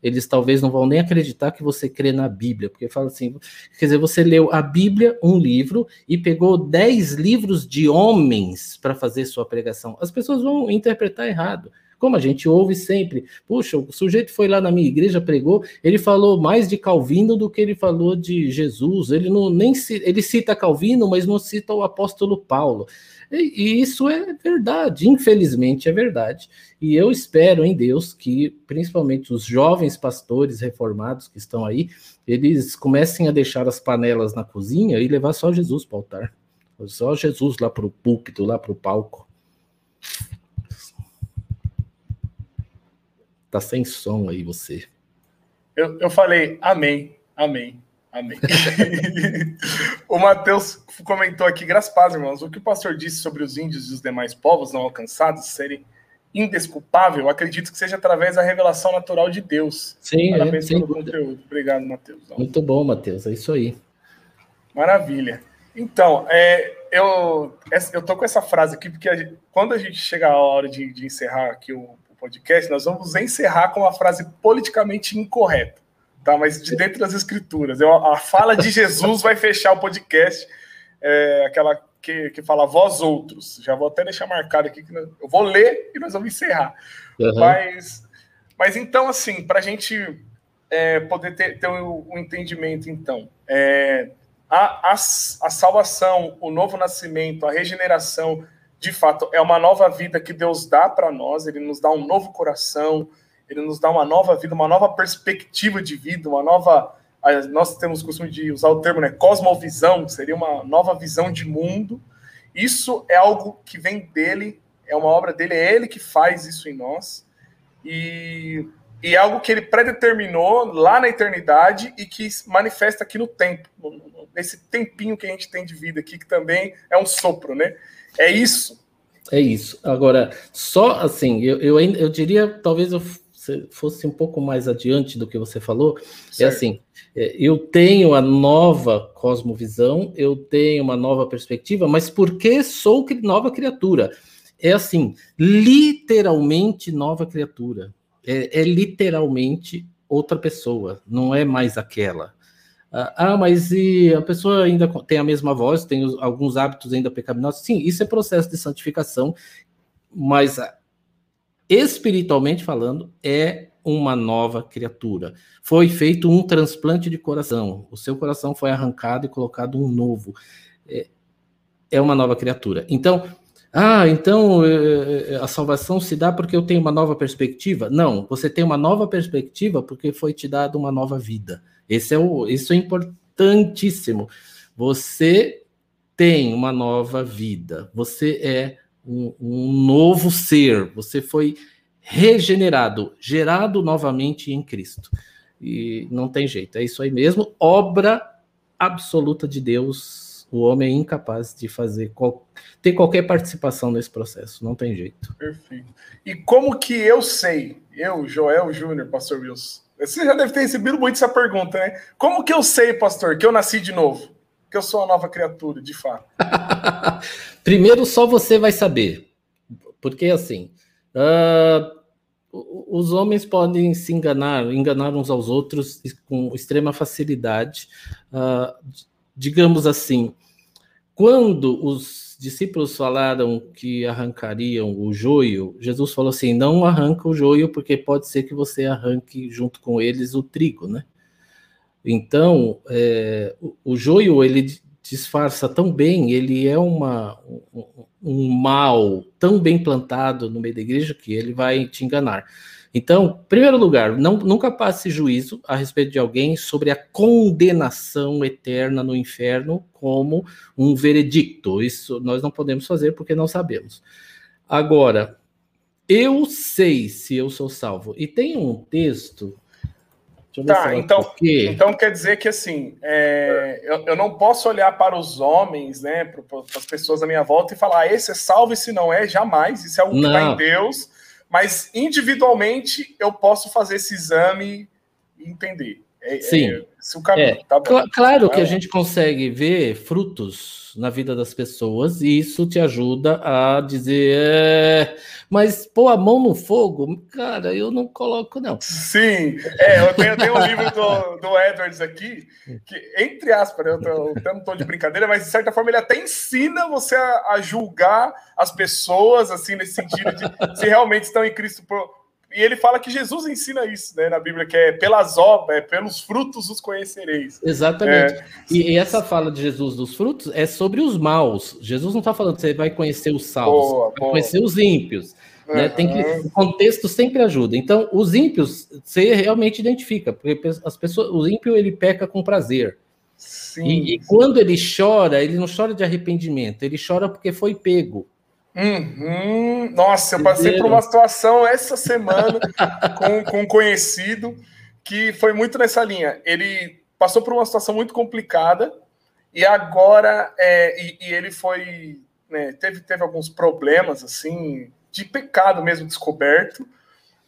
Eles talvez não vão nem acreditar que você crê na Bíblia, porque fala assim, quer dizer, você leu a Bíblia, um livro, e pegou dez livros de homens para fazer sua pregação. As pessoas vão interpretar errado. Como a gente ouve sempre, puxa, o sujeito foi lá na minha igreja, pregou, ele falou mais de Calvino do que ele falou de Jesus. Ele não nem ele cita Calvino, mas não cita o apóstolo Paulo. E, e isso é verdade, infelizmente é verdade. E eu espero em Deus que, principalmente os jovens pastores reformados que estão aí, eles comecem a deixar as panelas na cozinha e levar só Jesus para o altar. Só Jesus lá para o púlpito, lá para o palco. Tá sem som aí você. Eu, eu falei amém, amém, amém. o Matheus comentou aqui, graças paz, irmãos, o que o pastor disse sobre os índios e os demais povos não alcançados serem indesculpável, acredito que seja através da revelação natural de Deus. Sim, Parabéns é, pelo conteúdo. Obrigado, Matheus. Muito bom, Matheus, é isso aí. Maravilha. Então, é, eu, eu tô com essa frase aqui, porque a quando a gente chega a hora de, de encerrar aqui o, podcast, nós vamos encerrar com uma frase politicamente incorreta, tá? Mas de dentro das escrituras. Eu, a fala de Jesus vai fechar o podcast, é, aquela que, que fala vós outros. Já vou até deixar marcado aqui que nós, eu vou ler e nós vamos encerrar. Uhum. Mas, mas então, assim, para a gente é, poder ter, ter um, um, entendimento, então, é, a, a, a salvação, o novo nascimento, a regeneração, de fato, é uma nova vida que Deus dá para nós, ele nos dá um novo coração, ele nos dá uma nova vida, uma nova perspectiva de vida, uma nova. Nós temos o costume de usar o termo, né? Cosmovisão, seria uma nova visão de mundo. Isso é algo que vem dele, é uma obra dele, é ele que faz isso em nós. E, e é algo que ele predeterminou lá na eternidade e que manifesta aqui no tempo, nesse tempinho que a gente tem de vida aqui, que também é um sopro, né? É isso. É isso. Agora, só assim, eu, eu, eu diria, talvez eu fosse um pouco mais adiante do que você falou, é certo. é assim, eu tenho a nova cosmovisão, eu tenho uma nova perspectiva, mas porque sou nova criatura? É assim, literalmente nova criatura. É, é literalmente outra pessoa, não é mais aquela. Ah, ah, mas e a pessoa ainda tem a mesma voz, tem alguns hábitos ainda pecaminosos? Sim, isso é processo de santificação, mas espiritualmente falando, é uma nova criatura. Foi feito um transplante de coração, o seu coração foi arrancado e colocado um novo. É, é uma nova criatura. Então, ah, então é, é, a salvação se dá porque eu tenho uma nova perspectiva? Não, você tem uma nova perspectiva porque foi te dada uma nova vida. Esse é o, isso é importantíssimo. Você tem uma nova vida. Você é um, um novo ser. Você foi regenerado, gerado novamente em Cristo. E não tem jeito, é isso aí mesmo. Obra absoluta de Deus. O homem é incapaz de fazer ter qualquer participação nesse processo, não tem jeito. Perfeito. E como que eu sei, eu, Joel Júnior, pastor Wilson, você já deve ter recebido muito essa pergunta, né? Como que eu sei, pastor, que eu nasci de novo? Que eu sou uma nova criatura, de fato. Primeiro, só você vai saber. Porque, assim, uh, os homens podem se enganar, enganar uns aos outros com extrema facilidade. Uh, digamos assim, quando os discípulos falaram que arrancariam o joio, Jesus falou assim: não arranca o joio, porque pode ser que você arranque junto com eles o trigo, né? Então, é, o, joio ele disfarça tão bem, ele é uma, um, um mal tão bem plantado no meio da igreja que ele vai te enganar. Então, primeiro lugar, não, nunca passe juízo a respeito de alguém sobre a condenação eterna no inferno como um veredicto. Isso nós não podemos fazer porque não sabemos. Agora, eu sei se eu sou salvo. E tem um texto. Tá, então, então quer dizer que assim, é, eu, eu, não posso olhar para os homens, né, para, as pessoas à minha volta e falar, ah, esse é salvo, esse não é, jamais. Isso é algo que está em Deus mas individualmente eu posso fazer esse exame e entender. É, Sim. É, o caminho, é. tá Cl claro que a gente consegue ver frutos na vida das pessoas e isso te ajuda a dizer, é, mas pôr a mão no fogo, cara, eu não coloco não. Sim, é, eu tenho, eu tenho um livro do, do Edwards aqui, que entre aspas, eu, tô, eu não estou de brincadeira, mas de certa forma ele até ensina você a, a julgar as pessoas, assim, nesse sentido de se realmente estão em Cristo por, e ele fala que Jesus ensina isso, né, na Bíblia, que é pelas obras, é pelos frutos os conhecereis. Exatamente. É... E, e, essa fala de Jesus dos frutos é sobre os maus. Jesus não está falando que você vai conhecer os salvos, boa, vai boa. conhecer os ímpios. Uhum. Né? Tem que, o contexto sempre ajuda. Então, os ímpios você realmente identifica, porque as pessoas, o ímpio ele peca com prazer. Sim, e, e quando ele chora, ele não chora de arrependimento, ele chora porque foi pego. Uhum. Nossa, eu passei por uma situação essa semana com, com um conhecido que foi muito nessa linha. Ele passou por uma situação muito complicada e agora é, e, e, ele foi né, teve teve alguns problemas assim de pecado mesmo descoberto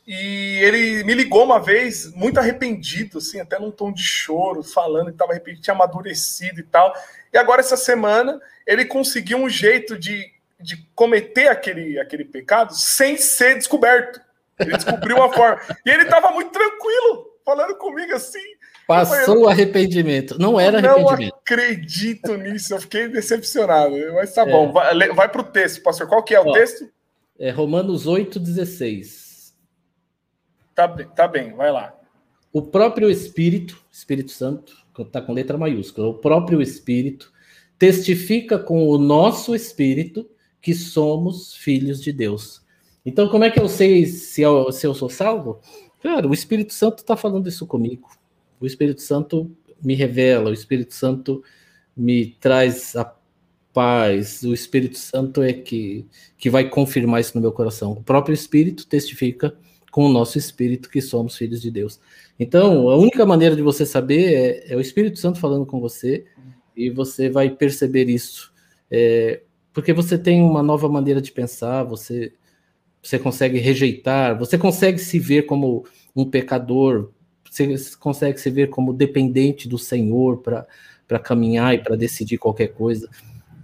e ele me ligou uma vez muito arrependido assim até num tom de choro falando que estava arrependido tinha amadurecido e tal e agora essa semana ele conseguiu um jeito de de cometer aquele, aquele pecado sem ser descoberto. Ele descobriu uma forma. E ele estava muito tranquilo, falando comigo assim. Passou o arrependimento. Não era arrependimento. Não acredito nisso, eu fiquei decepcionado. Mas tá é. bom, vai, vai para o texto, pastor. Qual que é o Ó, texto? É Romanos 8, 16. Tá bem, tá bem, vai lá. o próprio Espírito, Espírito Santo, está com letra maiúscula, o próprio Espírito testifica com o nosso espírito que somos filhos de Deus. Então, como é que eu sei se eu, se eu sou salvo? Cara, o Espírito Santo está falando isso comigo. O Espírito Santo me revela, o Espírito Santo me traz a paz, o Espírito Santo é que, que vai confirmar isso no meu coração. O próprio Espírito testifica com o nosso espírito que somos filhos de Deus. Então, a única maneira de você saber é, é o Espírito Santo falando com você e você vai perceber isso. É, porque você tem uma nova maneira de pensar, você, você consegue rejeitar, você consegue se ver como um pecador, você consegue se ver como dependente do Senhor para caminhar e para decidir qualquer coisa.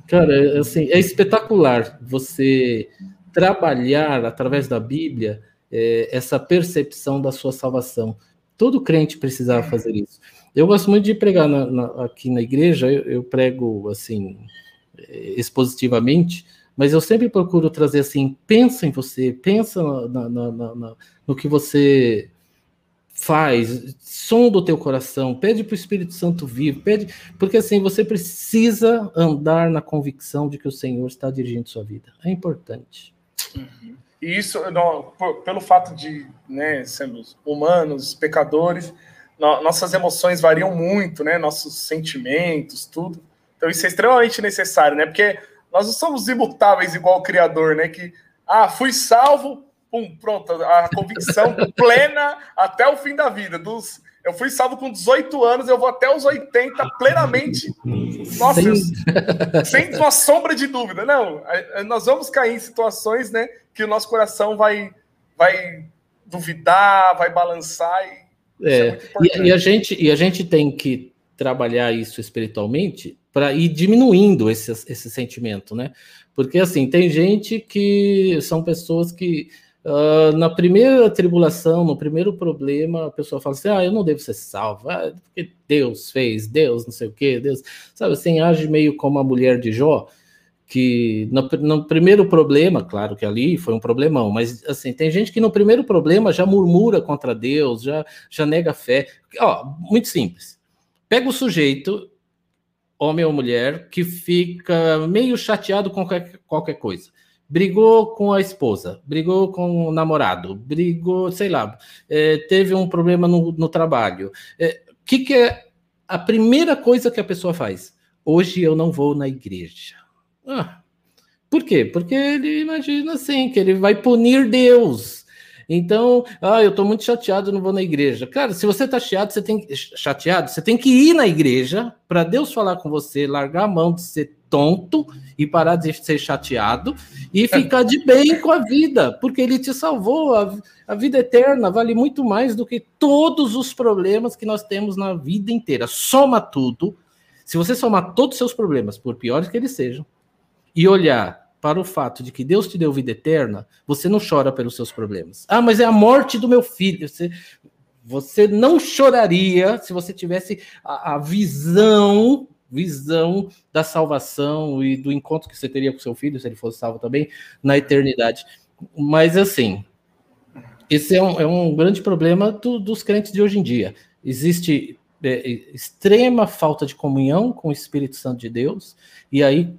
Cara, assim, é espetacular você trabalhar através da Bíblia é, essa percepção da sua salvação. Todo crente precisava fazer isso. Eu gosto muito de pregar na, na, aqui na igreja, eu, eu, prego assim expositivamente, mas eu sempre procuro trazer assim: pensa em você, pensa na, no que você faz, som do teu coração, pede para o Espírito Santo vir, pede, porque assim você precisa andar na convicção de que o Senhor está dirigindo sua vida. É importante. Uhum. E isso, não, pelo fato de né, sermos humanos, pecadores, no, nossas emoções variam muito, né? Nossos sentimentos, tudo. Então isso é extremamente necessário, né? Porque nós não somos imutáveis igual o Criador, né? Que, ah, fui salvo, pum, pronto, a convicção plena até o fim da vida. Dos, eu fui salvo com 18 anos, eu vou até os 80 plenamente. Nossa, sem, sem uma sombra de dúvida. Não, nós vamos cair em situações, né, que o nosso coração vai, vai duvidar, vai balançar. E, é, é e, e, a gente, e a gente tem que trabalhar isso espiritualmente para ir diminuindo esse, esse sentimento, né? Porque assim, tem gente que são pessoas que Uh, na primeira tribulação, no primeiro problema, a pessoa fala assim: ah, eu não devo ser salvo, ah, porque Deus fez, Deus não sei o que, Deus, sabe assim, age meio como a mulher de Jó, que no, no, primeiro problema, claro que ali foi um problemão, mas assim, tem gente que no primeiro problema já murmura contra Deus, já, já nega fé. Ó, muito simples. Pega o sujeito, homem ou mulher, que fica meio chateado com qualquer, qualquer coisa brigou com a esposa, brigou com o namorado, brigou, sei lá, é, teve um problema no, no trabalho. O é, que, que é a primeira coisa que a pessoa faz? Hoje eu não vou na igreja. Ah, por quê? Porque ele imagina assim, que ele vai punir Deus. Então, ah, eu estou muito chateado, não vou na igreja. Cara, se você está chateado, você tem chateado, você tem que ir na igreja para Deus falar com você, largar a mão de ser tonto e parar de ser chateado e ficar de bem com a vida, porque ele te salvou. A, a vida eterna vale muito mais do que todos os problemas que nós temos na vida inteira. Soma tudo. Se você somar todos os seus problemas, por piores que eles sejam, e olhar para o fato de que Deus te deu vida eterna, você não chora pelos seus problemas. Ah, mas é a morte do meu filho. Você, você não choraria se você tivesse a, a visão visão da salvação e do encontro que você teria com seu filho, se ele fosse salvo também, na eternidade. Mas, assim, esse é um, é um grande problema do, dos crentes de hoje em dia. Existe é, extrema falta de comunhão com o Espírito Santo de Deus, e aí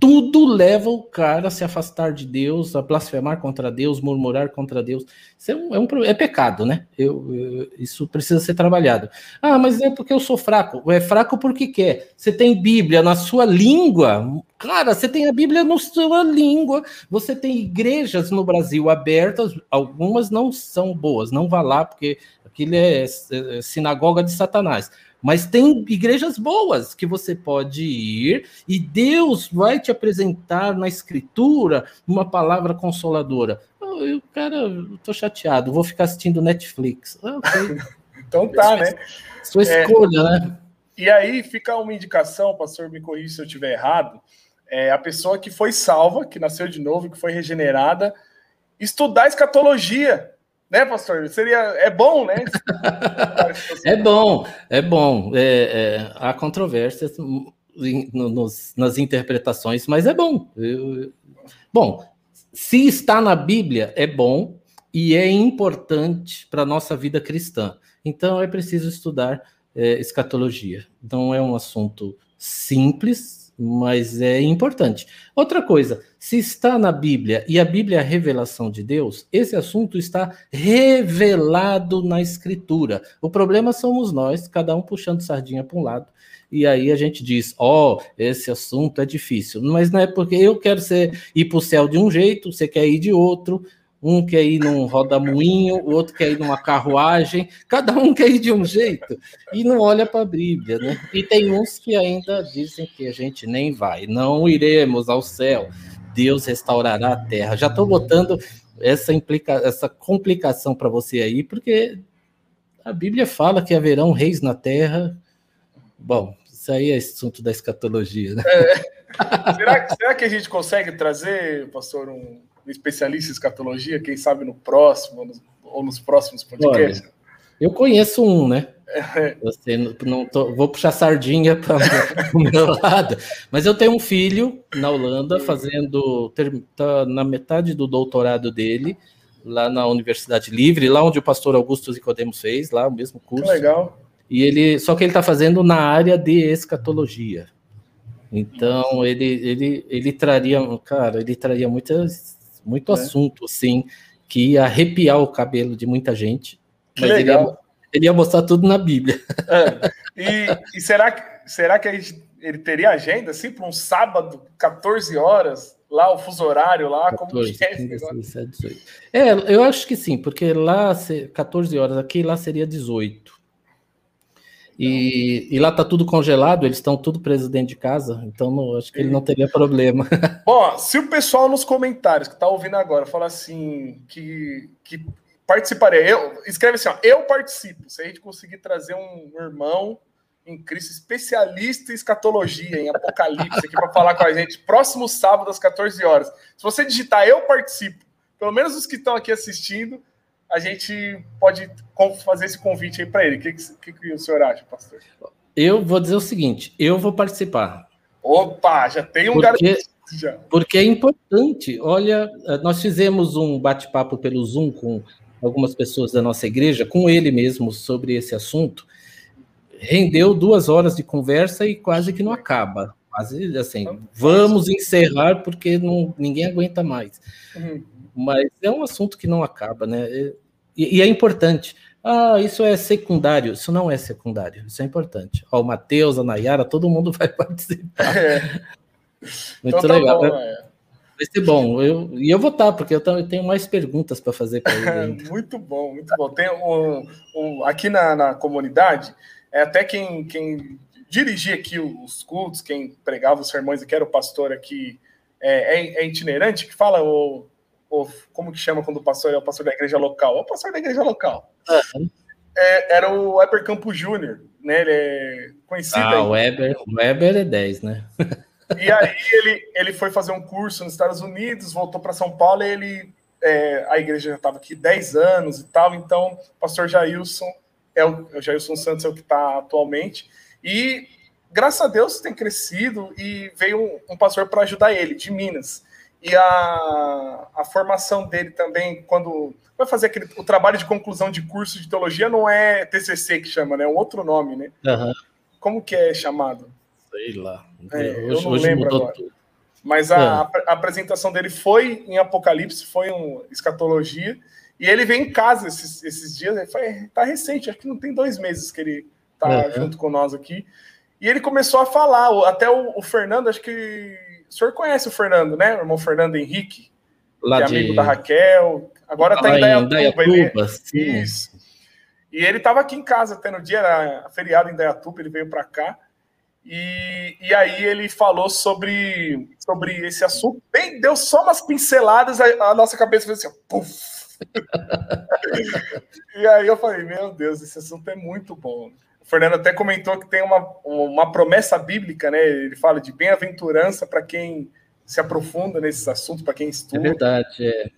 tudo leva o cara a se afastar de Deus, a blasfemar contra Deus, murmurar contra Deus. Isso é, um, é, um, é pecado, né? Eu, eu, isso precisa ser trabalhado. Ah, mas é porque eu sou fraco. É fraco porque quer. Você tem Bíblia na sua língua. Cara, você tem a Bíblia na sua língua. Você tem igrejas no Brasil abertas. Algumas não são boas. Não vá lá, porque aquilo é, é sinagoga de Satanás mas tem igrejas boas que você pode ir e Deus vai te apresentar na escritura uma palavra consoladora. Oh, eu, cara, eu tô chateado, vou ficar assistindo Netflix. Ah, okay. então tá, né? Sua escolha, é, né? E aí fica uma indicação, pastor, me corrija se eu estiver errado. É, a pessoa que foi salva, que nasceu de novo, que foi regenerada, estudar escatologia né, pastor? Seria é bom, né? é bom, é bom. É, é, há controvérsias nos, nas interpretações, mas é bom. Eu, bom, se está na Bíblia, é bom e é importante para a nossa vida cristã. Então é preciso estudar é, escatologia. Não é um assunto simples, mas é importante. Outra coisa, se está na Bíblia e a Bíblia é a revelação de Deus, esse assunto está revelado na Escritura. O problema somos nós, cada um puxando sardinha para um lado. E aí a gente diz, ó, oh, esse assunto é difícil. Mas não é porque eu quero ser, ir para o céu de um jeito, você quer ir de outro, um quer ir num rodamuinho, o outro quer ir numa carruagem, cada um quer ir de um jeito e não olha para a Bíblia, né? E tem uns que ainda dizem que a gente nem vai, não iremos ao céu, Deus restaurará a terra. Já estou botando essa, implica, essa complicação para você aí, porque a Bíblia fala que haverão reis na terra. Bom, isso aí é assunto da escatologia, né? É. Será, será que a gente consegue trazer, pastor, um um especialista em escatologia, quem sabe no próximo ou nos próximos podcasts? Olha, eu conheço um, né? Você não tô, vou puxar sardinha para o meu lado, mas eu tenho um filho na Holanda fazendo tá na metade do doutorado dele lá na Universidade Livre, lá onde o pastor Augusto Zicodemos fez, lá o mesmo curso. Que legal. E ele, só que ele está fazendo na área de escatologia. Então ele, ele, ele traria, cara, ele traria muitas muito é. assunto, assim, que ia arrepiar o cabelo de muita gente. Que mas legal. Ele ia, ele ia, mostrar tudo na Bíblia. É. E, e, será que, será que gente, ele teria agenda, assim, para um sábado, 14 horas, lá, o fuso horário lá? 14, como que é 15, É, eu acho que sim, porque lá, 14 horas aqui, lá seria 18. E, e, lá tá tudo congelado, eles estão tudo presos dentro de casa, então não, acho que ele não teria problema. Bom, se o pessoal nos comentários que tá ouvindo agora falar assim que, que participaria, eu escreve assim, ó, eu participo. Se a gente conseguir trazer um irmão em Cristo especialista em escatologia, em Apocalipse, aqui para falar com a gente, próximo sábado às 14 horas. Se você digitar eu participo, pelo menos os que estão aqui assistindo, a gente pode fazer esse convite aí para ele. O que, que, que, o senhor acha, pastor? Eu vou dizer o seguinte: eu vou participar. Opa, já tem um porque, já. Porque é importante. Olha, nós fizemos um bate-papo pelo Zoom com algumas pessoas da nossa igreja, com ele mesmo, sobre esse assunto. Rendeu duas horas de conversa e quase que não acaba. Quase assim, vamos encerrar porque não, ninguém aguenta mais. Uhum mas é um assunto que não acaba, né? E, e, é importante. Ah, isso é secundário. Isso não é secundário, isso é importante. Ó, o Matheus, a Nayara, todo mundo vai participar. É. Muito então, tá legal. Bom, é. Vai ser bom. Eu, e eu vou estar, porque eu tenho mais perguntas para fazer para ele. muito bom, muito bom. Tem um, um aqui na, na comunidade, é até quem, quem dirigia aqui os cultos, quem pregava os sermões, que era o pastor aqui, é, é, é itinerante, que fala o ou como que chama quando o pastor é o pastor da igreja local? É o pastor da igreja local. Uhum. É, era o Weber Campos Júnior, né? Ele é conhecido. Ah, o Weber, Weber é 10, né? e aí ele, ele foi fazer um curso nos Estados Unidos, voltou para São Paulo e ele. É, a igreja já estava aqui 10 anos e tal, então o pastor Jailson é o, o Jailson Santos é o que está atualmente. E graças a Deus tem crescido e veio um, um pastor para ajudar ele, de Minas e a, a formação dele também, quando vai fazer aquele, o trabalho de conclusão de curso de teologia, não é TCC que chama, né? É um outro nome, né? Uhum. Como que é chamado? Sei lá. É, hoje, eu não lembro agora. Tudo. Mas a, é. a, a, apresentação dele foi em Apocalipse, foi em escatologia, e ele vem em casa esses, esses dias, ele foi, tá recente, acho que não tem dois meses que ele tá uhum. junto com nós aqui, e ele começou a falar, até o, o Fernando, acho que o senhor conhece o Fernando, né? O irmão Fernando Henrique, Lá que é de... amigo da Raquel. Agora está em Dayatuba. Ele... Isso. E ele estava aqui em casa até no dia, era feriado em Dayatuba, ele veio para cá. E, e aí ele falou sobre, sobre esse assunto. Bem, deu só umas pinceladas, a, a nossa cabeça fez assim, puf. e aí eu falei, meu Deus, esse assunto é muito bom. Fernando até comentou que tem uma, uma promessa bíblica, né? Ele fala de bem-aventurança para quem se aprofunda nesses assuntos, para quem estuda. É verdade, é.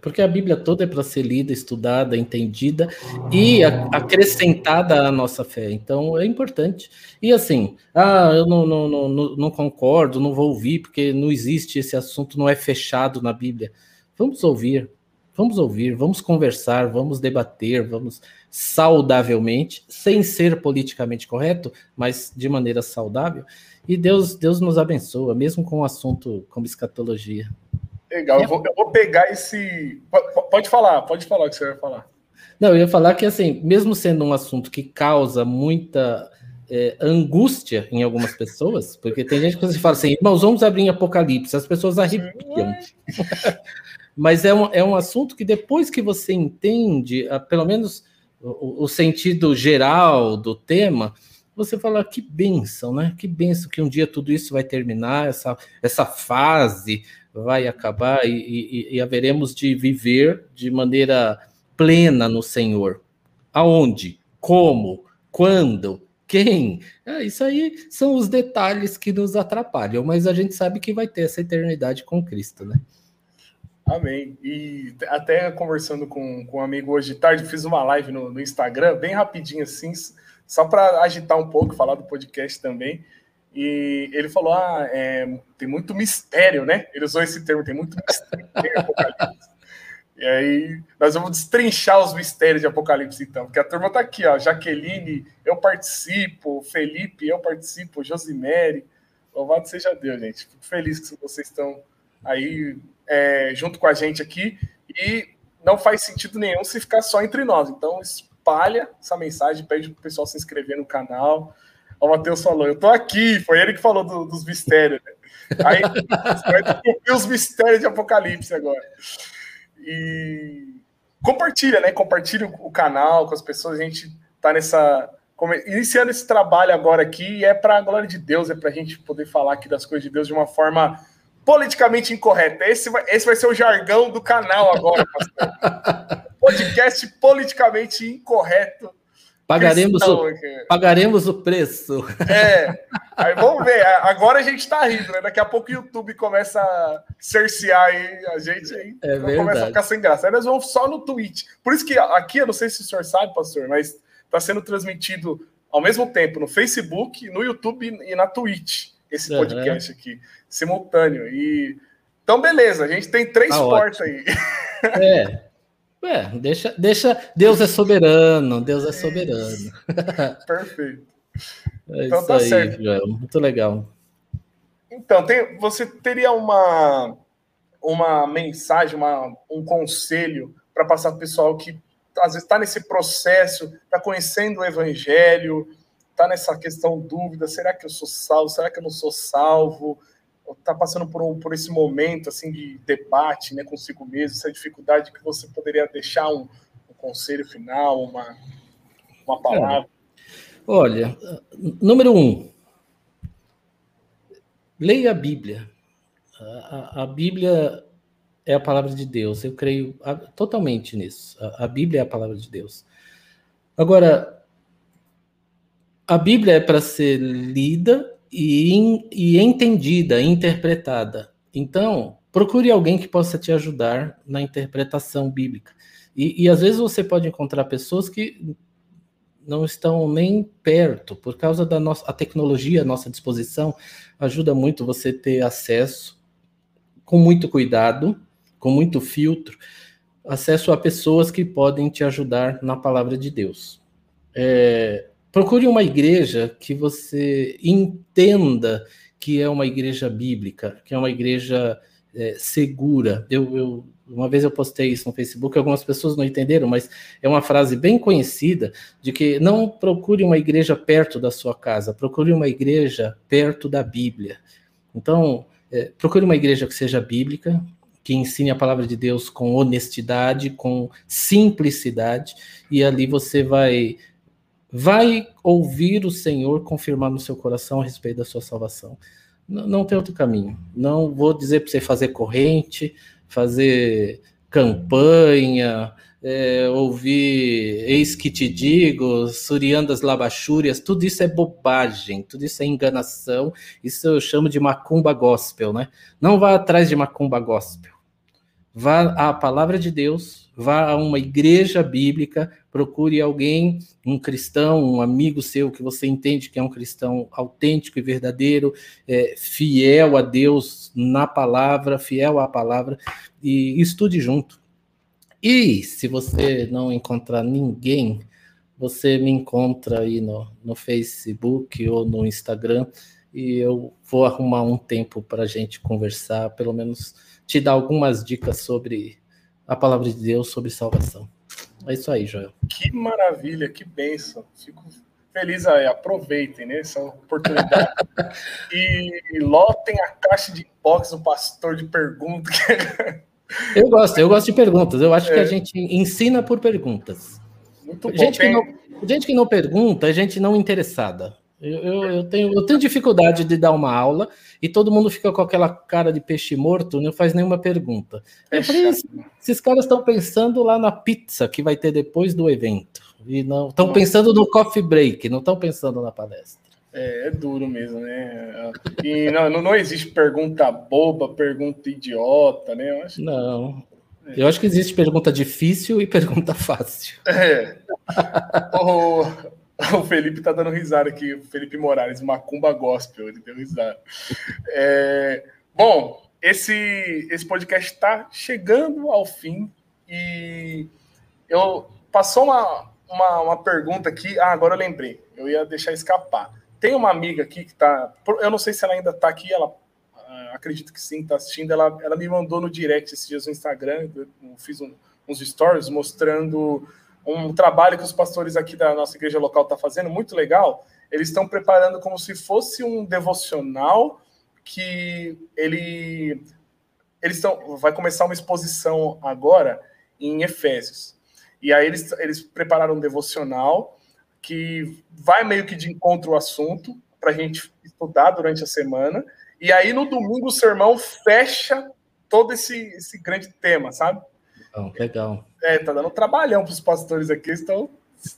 Porque a Bíblia toda é para ser lida, estudada, entendida e acrescentada à nossa fé. Então é importante. E assim, ah, eu não, não, não, não concordo, não vou ouvir, porque não existe esse assunto, não é fechado na Bíblia. Vamos ouvir, vamos ouvir, vamos conversar, vamos debater, vamos saudavelmente, sem ser politicamente correto, mas de maneira saudável. E Deus, Deus nos abençoa, mesmo com um assunto como escatologia. Legal, eu vou, eu vou pegar esse. Pode falar, pode falar o que você vai falar. Não, eu ia falar que, assim, mesmo sendo um assunto que causa muita é, angústia em algumas pessoas, porque tem gente que você fala assim, irmãos, vamos abrir em Apocalipse, as pessoas arrepiam. Mas é um, é um assunto que depois que você entende, pelo menos o, o sentido geral do tema, você fala que benção, né? Que benção que um dia tudo isso vai terminar, essa, essa fase vai acabar e, e, e haveremos de viver de maneira plena no Senhor. Aonde? Como? Quando? Quem? É, isso aí são os detalhes que nos atrapalham, mas a gente sabe que vai ter essa eternidade com Cristo, né? Amém. E até conversando com, com um amigo hoje de tarde, fiz uma live no, no Instagram, bem rapidinho assim, só para agitar um pouco, falar do podcast também. E ele falou: ah, é, tem muito mistério, né? Ele usou esse termo, tem muito mistério Apocalipse. E aí, nós vamos destrinchar os mistérios de Apocalipse, então, porque a turma tá aqui, ó. Jaqueline, eu participo, Felipe, eu participo, Josimere. Louvado seja Deus, gente. Fico feliz que vocês estão aí é, junto com a gente aqui. E não faz sentido nenhum se ficar só entre nós. Então, espalha essa mensagem, pede pro pessoal se inscrever no canal. O Matheus falou, eu tô aqui, foi ele que falou do, dos mistérios. Né? Aí, os mistérios de Apocalipse agora. E compartilha, né? Compartilha o canal com as pessoas. A gente tá nessa. Iniciando esse trabalho agora aqui, e é para a glória de Deus, é para a gente poder falar aqui das coisas de Deus de uma forma politicamente incorreta. Esse vai, esse vai ser o jargão do canal agora, pastor. Podcast politicamente incorreto Pagaremos, o, pagaremos o preço. É, aí vamos ver. Agora a gente está rindo, né? Daqui a pouco o YouTube começa a cercear aí a gente aí. É começa a ficar sem graça. Aí nós vamos só no Twitch. Por isso que aqui, eu não sei se o senhor sabe, pastor, mas está sendo transmitido ao mesmo tempo no Facebook, no YouTube e na Twitch, esse podcast uhum. aqui, simultâneo. E então, beleza, a gente tem três tá portas aí. É, é, deixa, deixa. Deus é soberano, Deus é soberano. Perfeito. É então tá aí, certo. Joel, muito legal. Então, tem, você teria uma, uma mensagem, uma, um conselho para passar para o pessoal que às vezes está nesse processo, está conhecendo o evangelho, está nessa questão dúvida: será que eu sou salvo? Será que eu não sou salvo? está passando por, um, por esse momento assim de debate né, consigo mesmo, essa dificuldade que você poderia deixar um, um conselho final, uma, uma palavra? olha, número um, leia a Bíblia. A, a, Bíblia é a palavra de Deus, eu creio totalmente nisso. A, a Bíblia é a palavra de Deus. Agora, a Bíblia é para ser lida e, e entendida, interpretada. Então, procure alguém que possa te ajudar na interpretação bíblica. E, e, às vezes você pode encontrar pessoas que não estão nem perto, por causa da nossa a tecnologia à nossa disposição, ajuda muito você ter acesso com muito cuidado, com muito filtro, acesso a pessoas que podem te ajudar na palavra de Deus. É, Procure uma igreja que você entenda que é uma igreja bíblica, que é uma igreja é, segura. Eu, eu, uma vez eu postei isso no Facebook, algumas pessoas não entenderam, mas é uma frase bem conhecida de que não procure uma igreja perto da sua casa, procure uma igreja perto da Bíblia. Então, é, procure uma igreja que seja bíblica, que ensine a palavra de Deus com honestidade, com simplicidade, e ali você vai vai ouvir o Senhor confirmar no seu coração a respeito da sua salvação. Não, não tem outro caminho. Não vou dizer para você fazer corrente, fazer campanha, é, ouvir eis que te digo, suriandas labachúrias, tudo isso é bobagem, tudo isso é enganação, isso eu chamo de macumba gospel, né? Não vá atrás de macumba gospel. Vá à palavra de Deus, vá a uma igreja bíblica, procure alguém, um cristão, um amigo seu que você entende que é um cristão autêntico e verdadeiro, é, fiel a Deus na palavra, fiel à palavra, e estude junto. E se você não encontrar ninguém, você me encontra aí no, no Facebook ou no Instagram e eu vou arrumar um tempo para a gente conversar, pelo menos te dar algumas dicas sobre a palavra de Deus, sobre salvação. É isso aí, Joel. Que maravilha, que bênção. Fico feliz aí, aproveitem né, essa oportunidade. e lotem a caixa de inbox do pastor de perguntas. eu gosto, eu gosto de perguntas. Eu acho é. que a é. gente ensina por perguntas. Muito bom. Gente, que não, gente que não pergunta, é gente não interessada. Eu, eu, eu, tenho, eu tenho dificuldade de dar uma aula e todo mundo fica com aquela cara de peixe morto, não faz nenhuma pergunta. É esses caras estão pensando lá na pizza que vai ter depois do evento. E não estão pensando no coffee break, não estão pensando na palestra. É, é, duro mesmo, né? E não, não, existe pergunta boba, pergunta idiota, né? Eu acho... Não. É. Eu acho que existe pergunta difícil e pergunta fácil. É. o, o Felipe tá dando risada aqui, o Felipe Morales, Macumba Gospel, ele deu risada. É, bom, esse, esse podcast está chegando ao fim e eu passou uma, uma, uma pergunta aqui. Ah, agora eu lembrei, eu ia deixar escapar. Tem uma amiga aqui que tá. Eu não sei se ela ainda tá aqui, ela ah, acredito que sim, tá assistindo. Ela, ela me mandou no direct esses dias no Instagram, eu fiz um, uns stories mostrando um trabalho que os pastores aqui da nossa igreja local estão tá fazendo, muito legal. Eles estão preparando como se fosse um devocional que ele eles estão vai começar uma exposição agora em Efésios. E aí eles, eles prepararam um devocional que vai meio que de encontro ao assunto para a gente estudar durante a semana. E aí no domingo o sermão fecha todo esse, esse grande tema, sabe? Legal. legal. É, tá dando trabalhão para os pastores aqui, estão se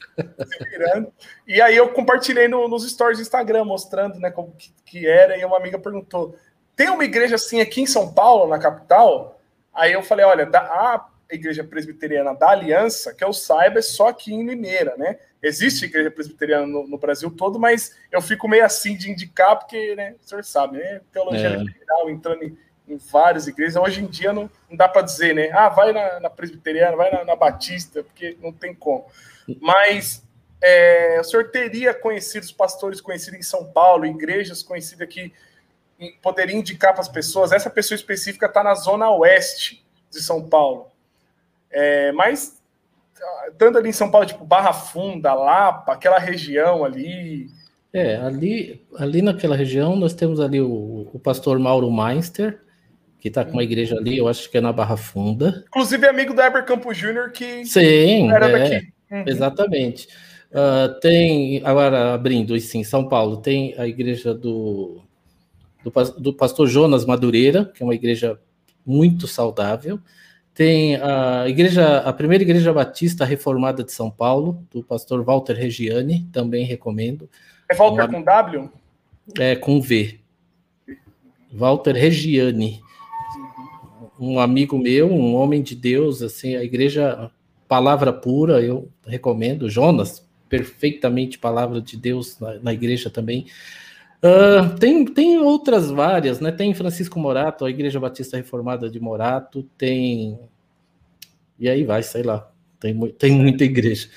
virando. E aí eu compartilhei no, nos stories do Instagram, mostrando né, como que, que, era, e uma amiga perguntou: tem uma igreja assim aqui em São Paulo, na capital? Aí eu falei, olha, da, a igreja presbiteriana da Aliança, que eu saiba, é só aqui em Limeira, né? Existe igreja presbiteriana no, no Brasil todo, mas eu fico meio assim de indicar, porque, né, o senhor sabe, né? Teologia é. liberal entrando em em várias igrejas. Hoje em dia não, não dá para dizer, né? Ah, vai na, na presbiteriana, vai na, na, Batista, porque não tem como. Mas é, o senhor teria conhecidos pastores conhecidos em São Paulo, igrejas conhecidas que poderia indicar para as pessoas. Essa pessoa específica está na zona oeste de São Paulo. É, mas estando ali em São Paulo, tipo Barra Funda, Lapa, aquela região ali. É, ali, ali naquela região nós temos ali o, o pastor Mauro Meinster, que está com uma igreja ali, eu acho que é na Barra Funda. Inclusive é amigo do Heber Campos Júnior, que Sim, era é, daqui. Uhum. Exatamente. Uh, tem, agora abrindo, e sim, São Paulo, tem a igreja do, do, do, pastor Jonas Madureira, que é uma igreja muito saudável. Tem a igreja, a primeira igreja batista reformada de São Paulo, do pastor Walter Regiani, também recomendo. É Walter uma, com W? É, com V. Walter Regiani um amigo meu, um homem de Deus, assim, a igreja palavra pura, eu recomendo. Jonas, perfeitamente palavra de Deus na, na igreja também. Uh, tem, tem outras várias, né? Tem Francisco Morato, a Igreja Batista Reformada de Morato, tem. E aí vai, sei lá, tem, tem muita igreja.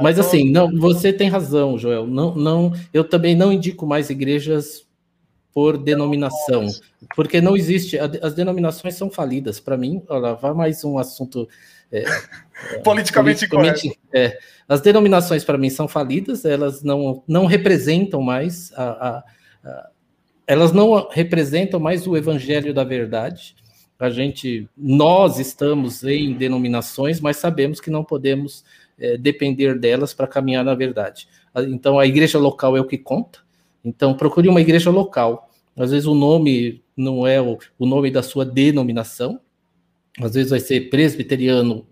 Mas assim, não, você tem razão, Joel. Não, não, eu também não indico mais igrejas por denominação, porque não existe, as denominações são falidas. Para mim, olha, vai mais um assunto é, politicamente, politicamente é, as denominações para mim são falidas, elas não, não representam mais a, a, a, elas não representam mais o evangelho da verdade. A gente, nós estamos em denominações, mas sabemos que não podemos é, depender delas para caminhar na verdade. Então, a igreja local é o que conta. Então, procure uma igreja local. Às vezes o nome não é o, nome da sua denominação. Às vezes vai ser presbiteriano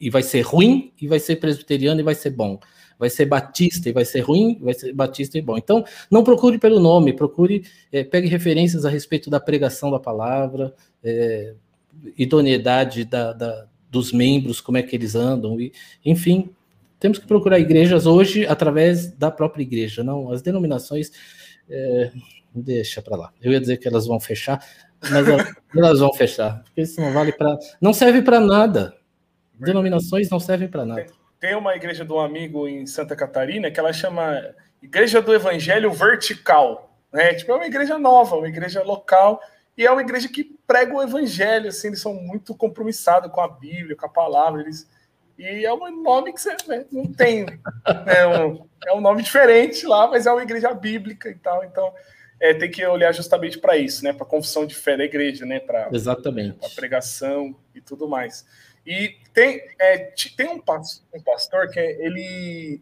e vai ser ruim, e vai ser presbiteriano e vai ser bom. Vai ser batista e vai ser ruim, vai ser batista e bom. Então, não procure pelo nome, procure, é, pegue referências a respeito da pregação da palavra, é, idoneidade da, da, dos membros, como é que eles andam, e, enfim, temos que procurar igrejas hoje através da própria igreja, não as denominações. É, deixa para lá. Eu ia dizer que elas vão fechar, mas elas vão fechar, porque isso não vale para, não serve para nada. Denominações não servem para nada. Tem uma igreja de um amigo em Santa Catarina que ela chama Igreja do Evangelho Vertical. Né? Tipo, é uma igreja nova, uma igreja local, e é uma igreja que prega o evangelho, assim, eles são muito compromissados com a Bíblia, com a palavra, eles... E é um nome que você né, não tem. É um, é um nome diferente lá, mas é uma igreja bíblica e tal. Então, é, tem que olhar justamente para isso, né? Para a confissão de fé da igreja, né? Pra, Exatamente. Para pregação e tudo mais. E tem, é, tem um, pastor, um pastor que é, ele,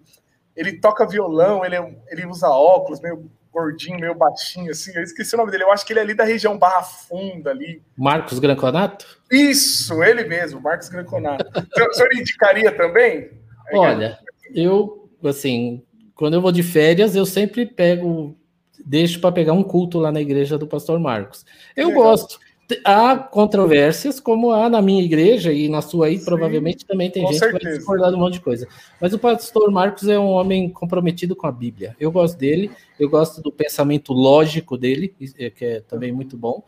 ele toca violão, ele, é ele usa óculos, meio gordinho, meio baixinho, assim. Eu esqueci o nome dele. Eu acho que ele é ali da região Barra Funda ali. Marcos Granconato? Isso, ele mesmo, Marcos Granconato. o senhor indicaria também? Olha, eu, assim, quando eu vou de férias, eu sempre pego, deixo para pegar um culto lá na igreja do pastor Marcos. Eu Legal. gosto. Há controvérsias, como há na minha igreja e na sua aí, Sim, provavelmente também tem gente certeza. que vai discordar de um monte de coisa. Mas o pastor Marcos é um homem comprometido com a Bíblia. Eu gosto dele, eu gosto do pensamento lógico dele, é, que é também muito bom.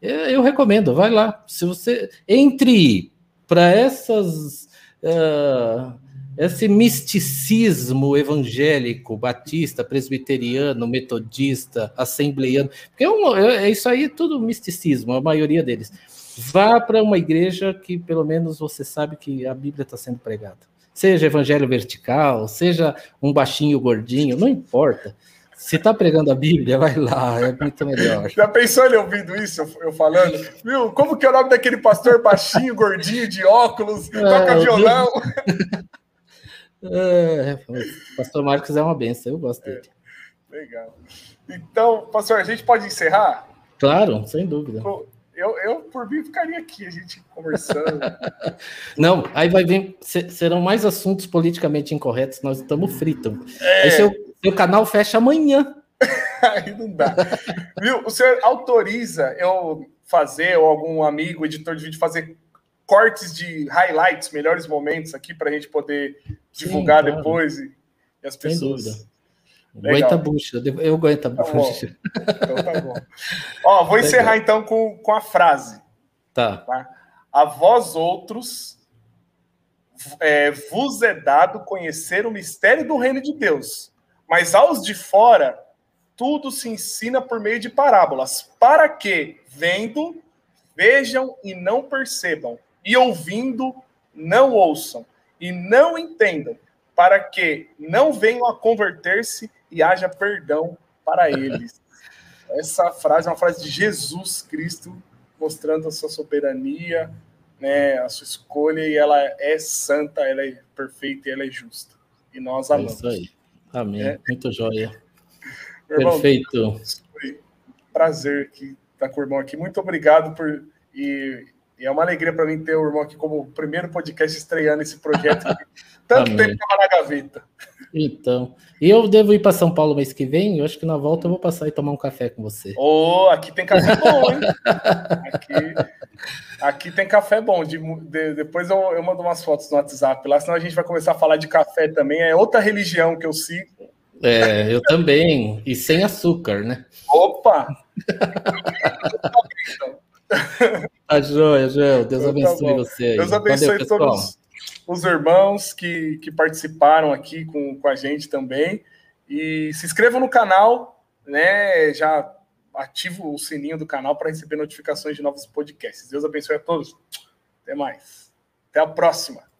Eu recomendo, vai lá. Se você entre para essas uh, esse misticismo evangélico, batista, presbiteriano, metodista, assembleiano, porque é, um, é, é isso aí é tudo misticismo, a maioria deles. Vá para uma igreja que pelo menos você sabe que a Bíblia está sendo pregada. Seja evangelho vertical, seja um baixinho gordinho, não importa. Se está pregando a Bíblia, vai lá, é muito melhor. Já pensou ele ouvindo isso, eu falando? Viu, como que é o nome daquele pastor baixinho, gordinho, de óculos, é, toca violão? É, pastor Marcos é uma benção, eu gosto dele. É, legal. Então, pastor, a gente pode encerrar? Claro, sem dúvida. Eu, eu, por mim, ficaria aqui, a gente conversando. Não, aí vai vir, serão mais assuntos politicamente incorretos, nós estamos fritos. É. Aí seu, seu canal fecha amanhã. aí não dá. Viu? O senhor autoriza eu fazer, ou algum amigo, editor de vídeo, fazer cortes de highlights, melhores momentos aqui para a gente poder divulgar Sim, claro. depois e, e, as pessoas. Sem dúvida. Aguenta a bucha, eu aguento a tá bucha. Então tá bom. Ó, vou encerrar então com, com a frase. Tá. tá? A vós outros é, vos é dado conhecer o mistério do reino de Deus, mas aos de fora tudo se ensina por meio de parábolas, para que, vendo, vejam e não percebam, e ouvindo, não ouçam, e não entendam, para que não venham a converter-se e haja perdão para eles. Essa frase é uma frase de Jesus Cristo, mostrando a sua soberania, né, a sua escolha, e ela é santa, ela é perfeita e ela é justa. E nós amamos. É isso aí. Amém. É. Muito joia. Perfeito. Irmão, foi prazer que estar com o irmão aqui. Muito obrigado por. E e é uma alegria para mim ter o irmão aqui como primeiro podcast estreando esse projeto. tanto Amém. tempo estava na gaveta. Então, e eu devo ir para São Paulo mês que vem. Eu acho que na volta eu vou passar e tomar um café com você. Oh, aqui tem café bom, hein? aqui, aqui tem café bom. De, de, depois eu, eu mando umas fotos no WhatsApp lá, senão a gente vai começar a falar de café também. É outra religião que eu sigo. É, eu também. E sem açúcar, né? Opa! Tá joia, Joel. Deus então, tá abençoe tá você aí. Deus abençoe Valeu, todos os irmãos que, que participaram aqui com, com a gente também. E se inscrevam no canal, né? Já ativa o sininho do canal para receber notificações de novos podcasts. Deus abençoe a todos. Até mais. Até a próxima.